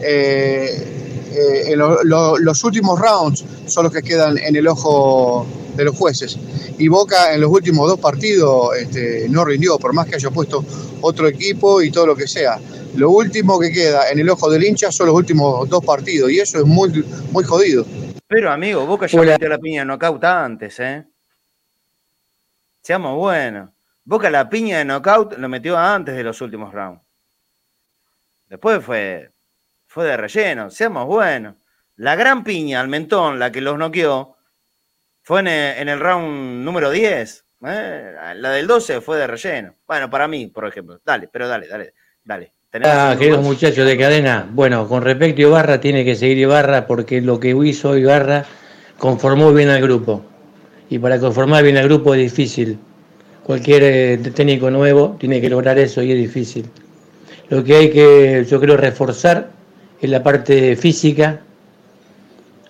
S51: Eh, eh, los últimos rounds son los que quedan en el ojo de los jueces. Y Boca en los últimos dos partidos este, no rindió, por más que haya puesto otro equipo y todo lo que sea. Lo último que queda en el ojo del hincha son los últimos dos partidos y eso es muy, muy jodido.
S2: Pero amigo, Boca ya metió la piña knockout antes, ¿eh? Seamos buenos. Boca la piña de knockout lo metió antes de los últimos rounds. Después fue fue de relleno, seamos buenos. La gran piña al mentón, la que los noqueó, fue en el, round número 10. ¿eh? La del 12 fue de relleno. Bueno, para mí, por ejemplo. Dale, pero dale, dale, dale.
S50: Ah, queridos muchachos de cadena, bueno, con respecto a Ibarra, tiene que seguir Ibarra porque lo que hizo Ibarra conformó bien al grupo. Y para conformar bien al grupo es difícil. Cualquier eh, técnico nuevo tiene que lograr eso y es difícil. Lo que hay que, yo creo, reforzar en la parte física.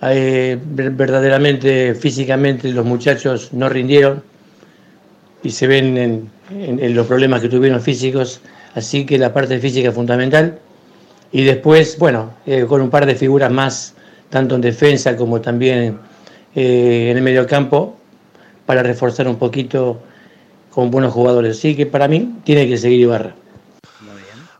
S50: verdaderamente, físicamente, los muchachos no rindieron y se ven en, los problemas que tuvieron físicos, así que la parte física es fundamental. Y después, bueno, eh, con un par de figuras más, tanto en defensa como también eh, en el medio campo, para reforzar un poquito con buenos jugadores. Así que para mí tiene que seguir Ibarra.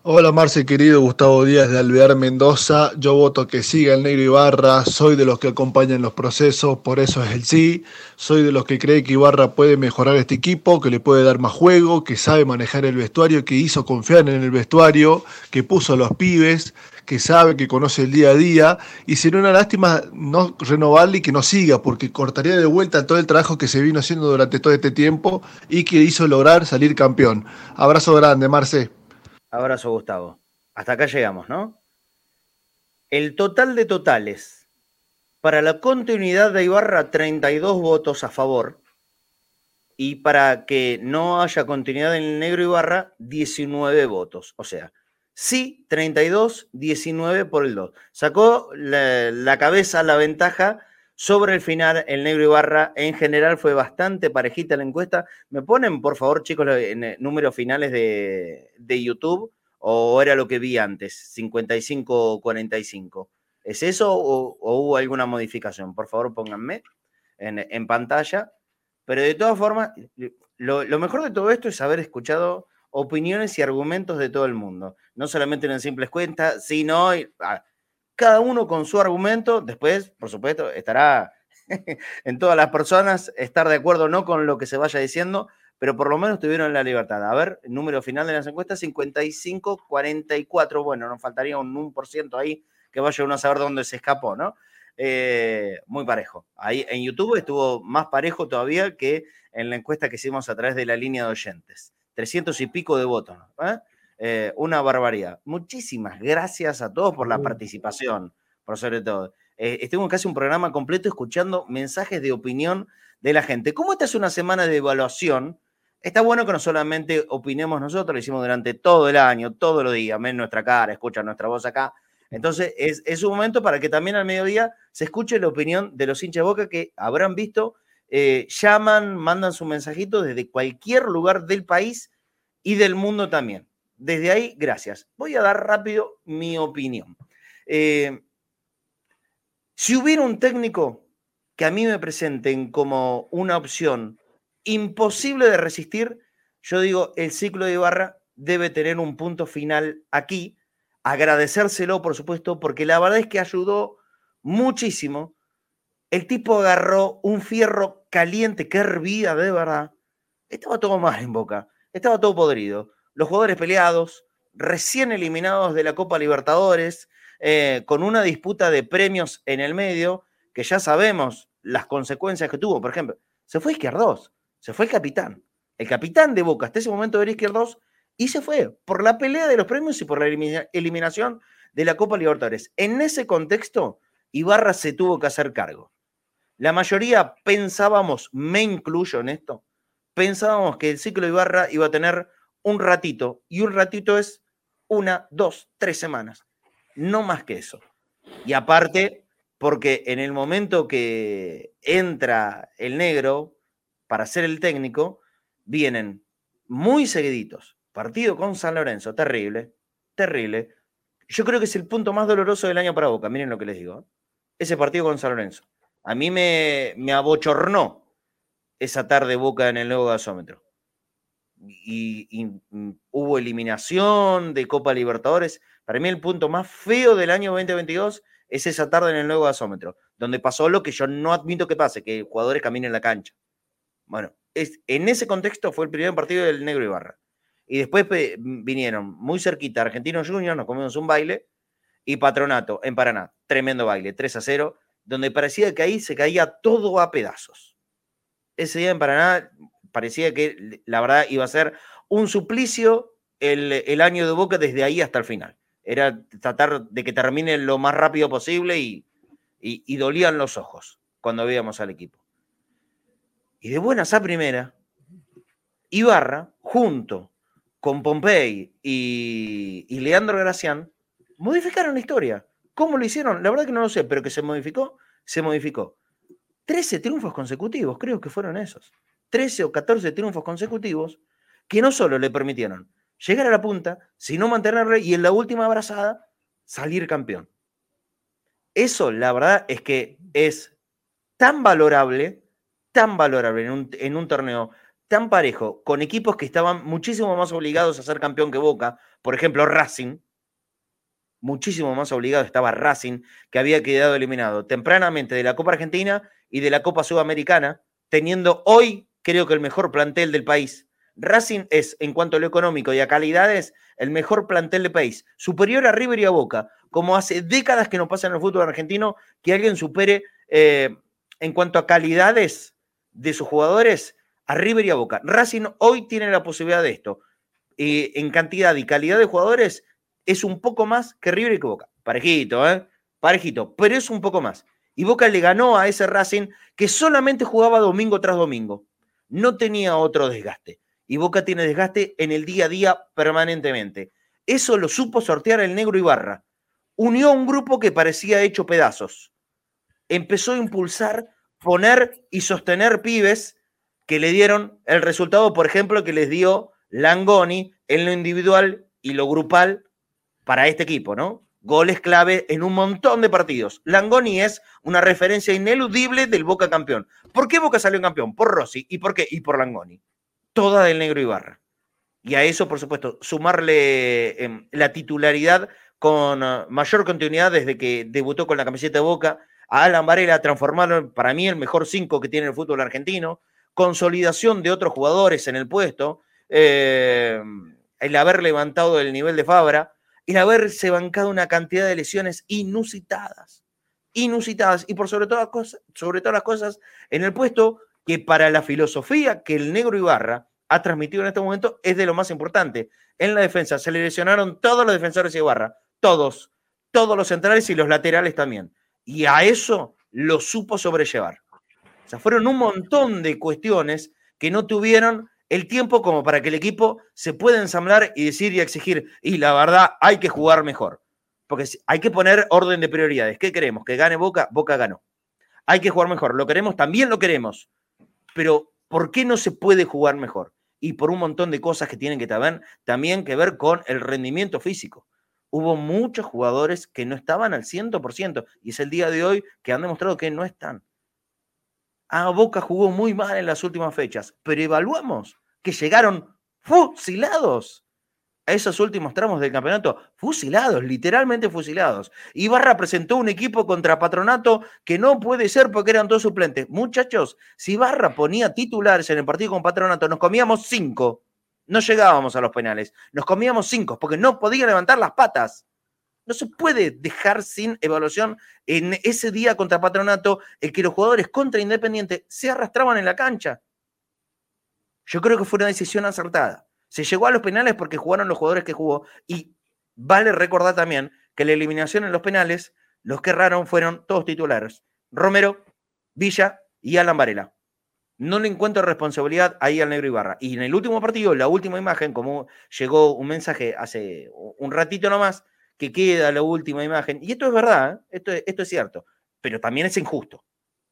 S53: Hola Marce, querido Gustavo Díaz de Alvear Mendoza. Yo voto que siga el Negro Ibarra. Soy de los que acompañan los procesos, por eso es el sí. Soy de los que cree que Ibarra puede mejorar este equipo, que le puede dar más juego, que sabe manejar el vestuario, que hizo confiar en el vestuario, que puso a los pibes, que sabe, que conoce el día a día. Y sería una lástima no renovarle y que no siga, porque cortaría de vuelta todo el trabajo que se vino haciendo durante todo este tiempo y que hizo lograr salir campeón. Abrazo grande, Marce.
S2: Abrazo, Gustavo. Hasta acá llegamos, ¿no? El total de totales. Para la continuidad de Ibarra, 32 votos a favor. Y para que no haya continuidad en el negro Ibarra, 19 votos. O sea, sí, 32, 19 por el 2. Sacó la, cabeza, la ventaja sobre el final, el negro Ibarra en general fue bastante parejita la encuesta. ¿Me ponen, por favor, chicos, en eh, números finales de, YouTube? ¿O era lo que vi antes? 55-45. ¿Es eso o, hubo alguna modificación? Por favor, pónganme en, pantalla. Pero de todas formas, lo, mejor de todo esto es haber escuchado opiniones y argumentos de todo el mundo. No solamente en simples cuentas, sino ah, cada uno con su argumento, después, por supuesto, estará en todas las personas estar de acuerdo no con lo que se vaya diciendo, pero por lo menos tuvieron la libertad. A ver, número final de las encuestas, 55-44. Bueno, nos faltaría un 1% ahí que vaya uno a saber dónde se escapó, ¿no? Eh, muy parejo. Ahí en YouTube estuvo más parejo todavía que en la encuesta que hicimos a través de la línea de oyentes. 300 y pico de votos. ¿eh? Eh, una barbaridad. Muchísimas gracias a todos por la participación, por sobre todo. estuve casi un programa completo escuchando mensajes de opinión de la gente. Como esta es una semana de evaluación, está bueno que no solamente opinemos nosotros, lo hicimos durante todo el año, todos los días, ven nuestra cara, escuchan nuestra voz acá. Entonces, es, un momento para que también al mediodía se escuche la opinión de los hinchas de boca que habrán visto, eh, llaman, mandan su mensajito desde cualquier lugar del país y del mundo también. Desde ahí, gracias. Voy a dar rápido mi opinión. Eh, si hubiera un técnico que a mí me presenten como una opción imposible de resistir, yo digo, el ciclo de Ibarra debe tener un punto final aquí. Agradecérselo, por supuesto, porque la verdad es que ayudó muchísimo. El tipo agarró un fierro caliente que hervía de verdad. Estaba todo mal en boca, estaba todo podrido. Los jugadores peleados, recién eliminados de la Copa Libertadores, eh, con una disputa de premios en el medio, que ya sabemos las consecuencias que tuvo. Por ejemplo, se fue Izquierdos, se fue el capitán. El capitán de Boca hasta ese momento era Izquierdos y se fue por la pelea de los premios y por la eliminación de la Copa Libertadores. En ese contexto, Ibarra se tuvo que hacer cargo. La mayoría pensábamos, me incluyo en esto, pensábamos que el ciclo Ibarra iba a tener un ratito y un ratito es una, dos, tres semanas. No más que eso. Y aparte, porque en el momento que entra el negro para ser el técnico, vienen muy seguiditos. Partido con San Lorenzo, terrible, terrible. Yo creo que es el punto más doloroso del año para Boca, miren lo que les digo. ¿eh? Ese partido con San Lorenzo. A mí me, me abochornó esa tarde Boca en el nuevo gasómetro. Y, mm, hubo eliminación de Copa Libertadores. Para mí el punto más feo del año 2022 es esa tarde en el nuevo gasómetro, donde pasó lo que yo no admito que pase, que jugadores caminen en la cancha. Bueno, es, en ese contexto fue el primer partido del Negro Ibarra. Y después vinieron muy cerquita Argentinos Juniors, nos comimos un baile, y Patronato en Paraná, tremendo baile, 3 a 0, donde parecía que ahí se caía todo a pedazos. Ese día en Paraná parecía que la verdad iba a ser un suplicio el, el año de Boca desde ahí hasta el final. Era tratar de que termine lo más rápido posible y, y, dolían los ojos cuando veíamos al equipo. Y de buenas a primera, Ibarra, junto con Pompey y, y, Leandro Gracián, modificaron la historia. ¿Cómo lo hicieron? La verdad que no lo sé, pero que se modificó, se modificó. 13 triunfos consecutivos, creo que fueron esos. 13 o 14 triunfos consecutivos que no solo le permitieron llegar a la punta, sino mantenerle y en la última abrazada salir campeón. Eso, la verdad, es que es tan valorable, tan valorable en un, en un torneo tan parejo, con equipos que estaban muchísimo más obligados a ser campeón que Boca, por ejemplo, Racing, muchísimo más obligado estaba Racing, que había quedado eliminado tempranamente de la Copa Argentina y de la Copa Sudamericana, teniendo hoy, creo que el mejor plantel del país. Racing es, en cuanto a lo económico y a calidades, el mejor plantel de país, superior a River y a Boca, como hace décadas que no pasa en el fútbol argentino que alguien supere eh, en cuanto a calidades de sus jugadores a River y a Boca. Racing hoy tiene la posibilidad de esto. y en cantidad y calidad de jugadores es un poco más que River y que Boca. Parejito, ¿eh? Parejito, pero es un poco más. Y Boca le ganó a ese Racing que solamente jugaba domingo tras domingo. No tenía otro desgaste y Boca tiene desgaste en el día a día permanentemente. Eso lo supo sortear el negro Ibarra. Unió a un grupo que parecía hecho pedazos. Empezó a impulsar, poner y sostener pibes que le dieron el resultado, por ejemplo, que les dio Langoni en lo individual y lo grupal para este equipo, ¿no? Goles clave en un montón de partidos. Langoni es una referencia ineludible del Boca campeón. ¿Por qué Boca salió campeón? Por Rossi. ¿Y por qué? Y por Langoni toda del negro Ibarra. Y a eso, por supuesto, sumarle em, la titularidad con ah, mayor continuidad desde que debutó con la camiseta de Boca, a Alan Varela transformarlo para mí el mejor cinco que tiene el fútbol argentino, consolidación de otros jugadores en el puesto, em, el haber levantado el nivel de Fabra, el haberse bancado una cantidad de lesiones inusitadas, inusitadas y por sobre todas, sobre todas las cosas en el puesto que para la filosofía que el negro Ibarra ha transmitido en este momento es de lo más importante. En la defensa se le lesionaron todos los defensores de Ibarra, todos, todos los centrales y los laterales también. Y a eso lo supo sobrellevar. O sea, fueron un montón de cuestiones que no tuvieron el tiempo como para que el equipo se pueda ensamblar y decir y exigir, y la verdad hay que jugar mejor. Porque hay que poner orden de prioridades. ¿Qué queremos? ¿Que gane Boca? Boca ganó. Hay que jugar mejor. ¿Lo queremos? También lo queremos. Pero ¿por qué no se puede jugar mejor? Y por un montón de cosas que tienen que también, también que ver con el rendimiento físico. Hubo muchos jugadores que no estaban al 100% y es el día de hoy que han demostrado que no están. Ah, Boca jugó muy mal en las últimas fechas, pero evaluamos que llegaron fusilados a esos últimos tramos del campeonato, fusilados, literalmente fusilados. Ibarra presentó un equipo contra Patronato que no puede ser porque eran dos suplentes. Muchachos, si Ibarra ponía titulares en el partido con Patronato, nos comíamos cinco. No llegábamos a los penales. Nos comíamos cinco porque no podía levantar las patas. No se puede dejar sin evaluación en ese día contra Patronato el que los jugadores contra Independiente se arrastraban en la cancha. Yo creo que fue una decisión acertada. Se llegó a los penales porque jugaron los jugadores que jugó y vale recordar también que la eliminación en los penales, los que erraron fueron todos titulares. Romero, Villa y Alan Varela. No le encuentro responsabilidad ahí al negro Ibarra. Y en el último partido, la última imagen, como llegó un mensaje hace un ratito nomás, que queda la última imagen, y esto es verdad, ¿eh? esto, esto es cierto, pero también es injusto.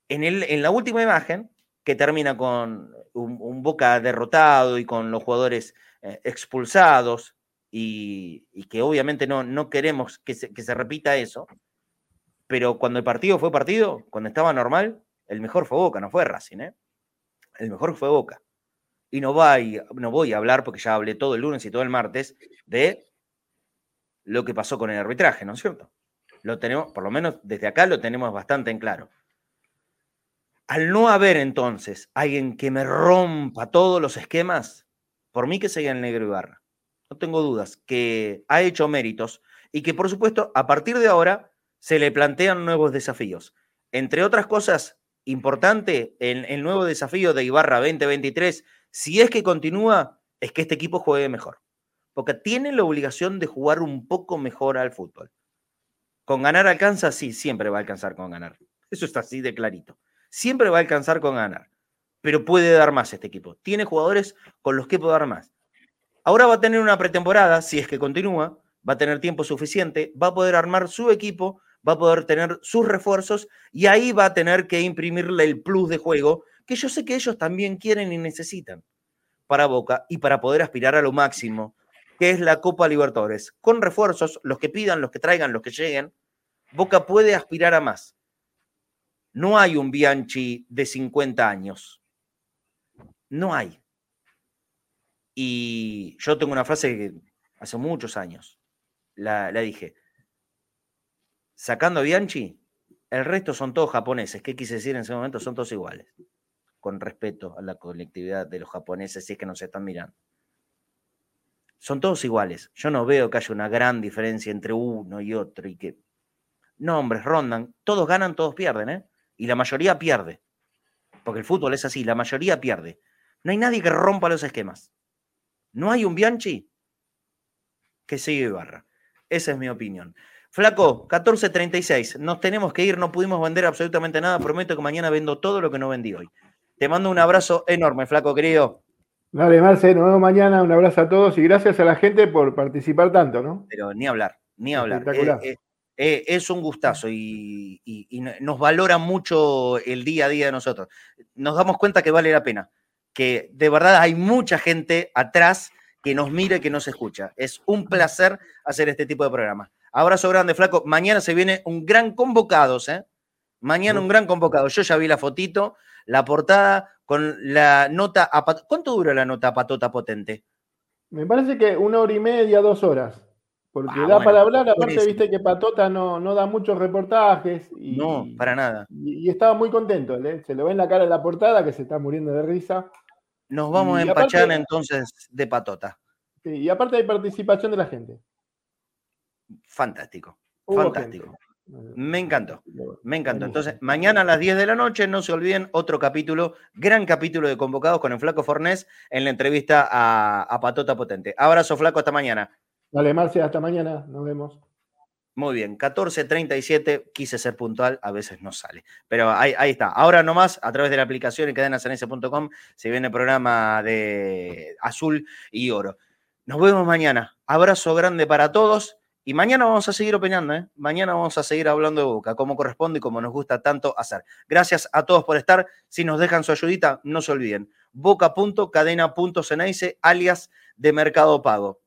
S2: En, el, en la última imagen, que termina con un, Boca derrotado y con los jugadores eh, expulsados y, que obviamente no, no queremos que se, que se, repita eso, pero cuando el partido fue partido, cuando estaba normal, el mejor fue Boca, no fue Racing, ¿eh? El mejor fue Boca. Y no, voy, no voy a hablar, porque ya hablé todo el lunes y todo el martes, de lo que pasó con el arbitraje, ¿no es cierto? Lo tenemos, por lo menos desde acá lo tenemos bastante en claro. Al no haber entonces alguien que me rompa todos los esquemas, por mí que sería el negro Ibarra. No tengo dudas que ha hecho méritos y que por supuesto a partir de ahora se le plantean nuevos desafíos. Entre otras cosas, importante, el, nuevo desafío de Ibarra 2023, si es que continúa, es que este equipo juegue mejor. Porque tiene la obligación de jugar un poco mejor al fútbol. ¿Con ganar alcanza? Sí, siempre va a alcanzar con ganar. Eso está así de clarito siempre va a alcanzar con ganar, pero puede dar más este equipo. Tiene jugadores con los que puede dar más. Ahora va a tener una pretemporada, si es que continúa, va a tener tiempo suficiente, va a poder armar su equipo, va a poder tener sus refuerzos y ahí va a tener que imprimirle el plus de juego que yo sé que ellos también quieren y necesitan para Boca y para poder aspirar a lo máximo, que es la Copa Libertadores. Con refuerzos, los que pidan, los que traigan, los que lleguen, Boca puede aspirar a más. No hay un Bianchi de 50 años. No hay. Y yo tengo una frase que hace muchos años la, dije. Sacando a Bianchi, el resto son todos japoneses. ¿Qué quise decir en ese momento? Son todos iguales. Con respeto a la colectividad de los japoneses, si es que nos están mirando. Son todos iguales. Yo no veo que haya una gran diferencia entre uno y otro y que nombres rondan. Todos ganan, todos pierden, ¿eh? Y la mayoría pierde. Porque el fútbol es así, la mayoría pierde. No hay nadie que rompa los esquemas. No hay un Bianchi que sigue barra. Esa es mi opinión. Flaco, 14.36. Nos tenemos que ir, no pudimos vender absolutamente nada. Prometo que mañana vendo todo lo que no vendí hoy. Te mando un abrazo enorme, Flaco, querido.
S3: Dale, Marce, nos vemos mañana. Un abrazo a todos y gracias a la gente por participar tanto, ¿no?
S2: Pero ni hablar, ni hablar. Eh, eh, eh, es un gustazo y, nos valora mucho el día a día de nosotros. Nos damos cuenta que vale la pena, que de verdad hay mucha gente atrás que nos mira y que nos escucha. Es un placer hacer este tipo de programas. Abrazo grande, flaco. Mañana se viene un gran convocado, ¿eh? Mañana un gran convocado. Yo ya vi la fotito, la portada con la nota. A ¿Cuánto dura la nota patota potente?
S3: Me parece que una hora y media, dos horas. Porque ah, da para hablar, aparte viste que Patota no, no da muchos reportajes. Y,
S2: no, para nada.
S3: Y, estaba muy contento, ¿eh? se le ve en la cara de la portada que se está muriendo de risa.
S2: Nos vamos a empachar entonces de Patota.
S3: Sí, y aparte hay participación de la gente.
S2: Fantástico, fantástico. Me encantó, me encantó. Entonces, mañana a las 10 de la noche, no se olviden, otro capítulo, gran capítulo de Convocados con el Flaco Fornés en la entrevista a, a Patota Potente. Abrazo, Flaco, hasta mañana.
S3: Dale, Marcia, hasta mañana, nos vemos.
S2: Muy bien, 14.37, quise ser puntual, a veces no sale. Pero ahí, está. Ahora nomás, a través de la aplicación y cadenasanese.com, se viene el programa de azul y oro. Nos vemos mañana. Abrazo grande para todos. Y mañana vamos a seguir opinando, ¿eh? Mañana vamos a seguir hablando de Boca, como corresponde y como nos gusta tanto hacer. Gracias a todos por estar. Si nos dejan su ayudita, no se olviden. Boca.cadena.ceneice, alias de Mercado Pago,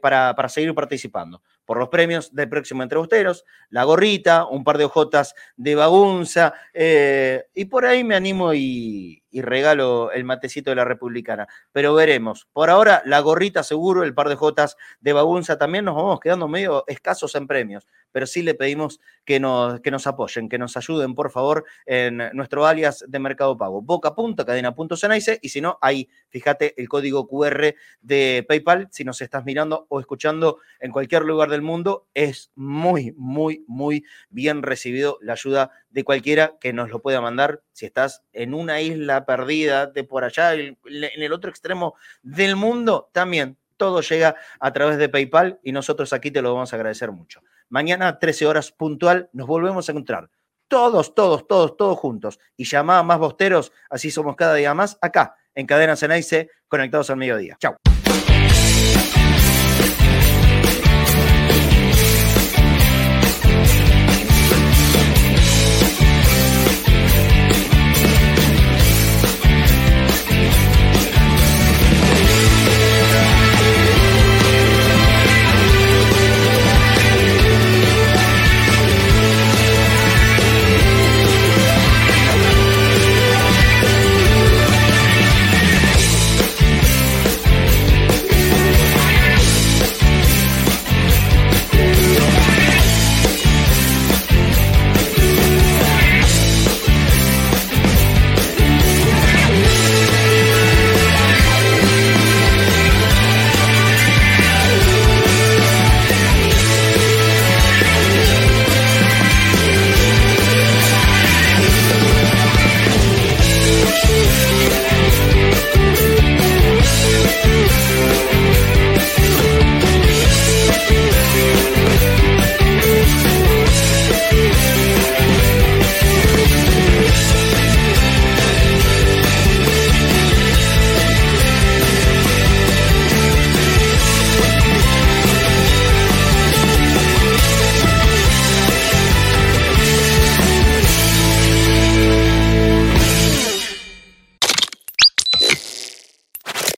S2: para, para seguir participando. Por los premios del próximo Entrebusteros, la gorrita, un par de hojotas de bagunza, eh, y por ahí me animo y, y, regalo el matecito de la Republicana. Pero veremos. Por ahora, la gorrita seguro, el par de hojotas de bagunza también nos vamos quedando medio escasos en premios pero sí le pedimos que nos, que nos apoyen, que nos ayuden, por favor, en nuestro alias de Mercado Pago. Boca punto, cadena punto y si no, ahí, fíjate el código QR de PayPal, si nos estás mirando o escuchando en cualquier lugar del mundo, es muy, muy, muy bien recibido la ayuda de cualquiera que nos lo pueda mandar. Si estás en una isla perdida de por allá, en el otro extremo del mundo, también todo llega a través de PayPal y nosotros aquí te lo vamos a agradecer mucho. Mañana, 13 horas puntual, nos volvemos a encontrar. Todos, todos, todos, todos juntos. Y llamada más bosteros, así somos cada día más, acá, en Cadena Ceneice, conectados al mediodía. Chao.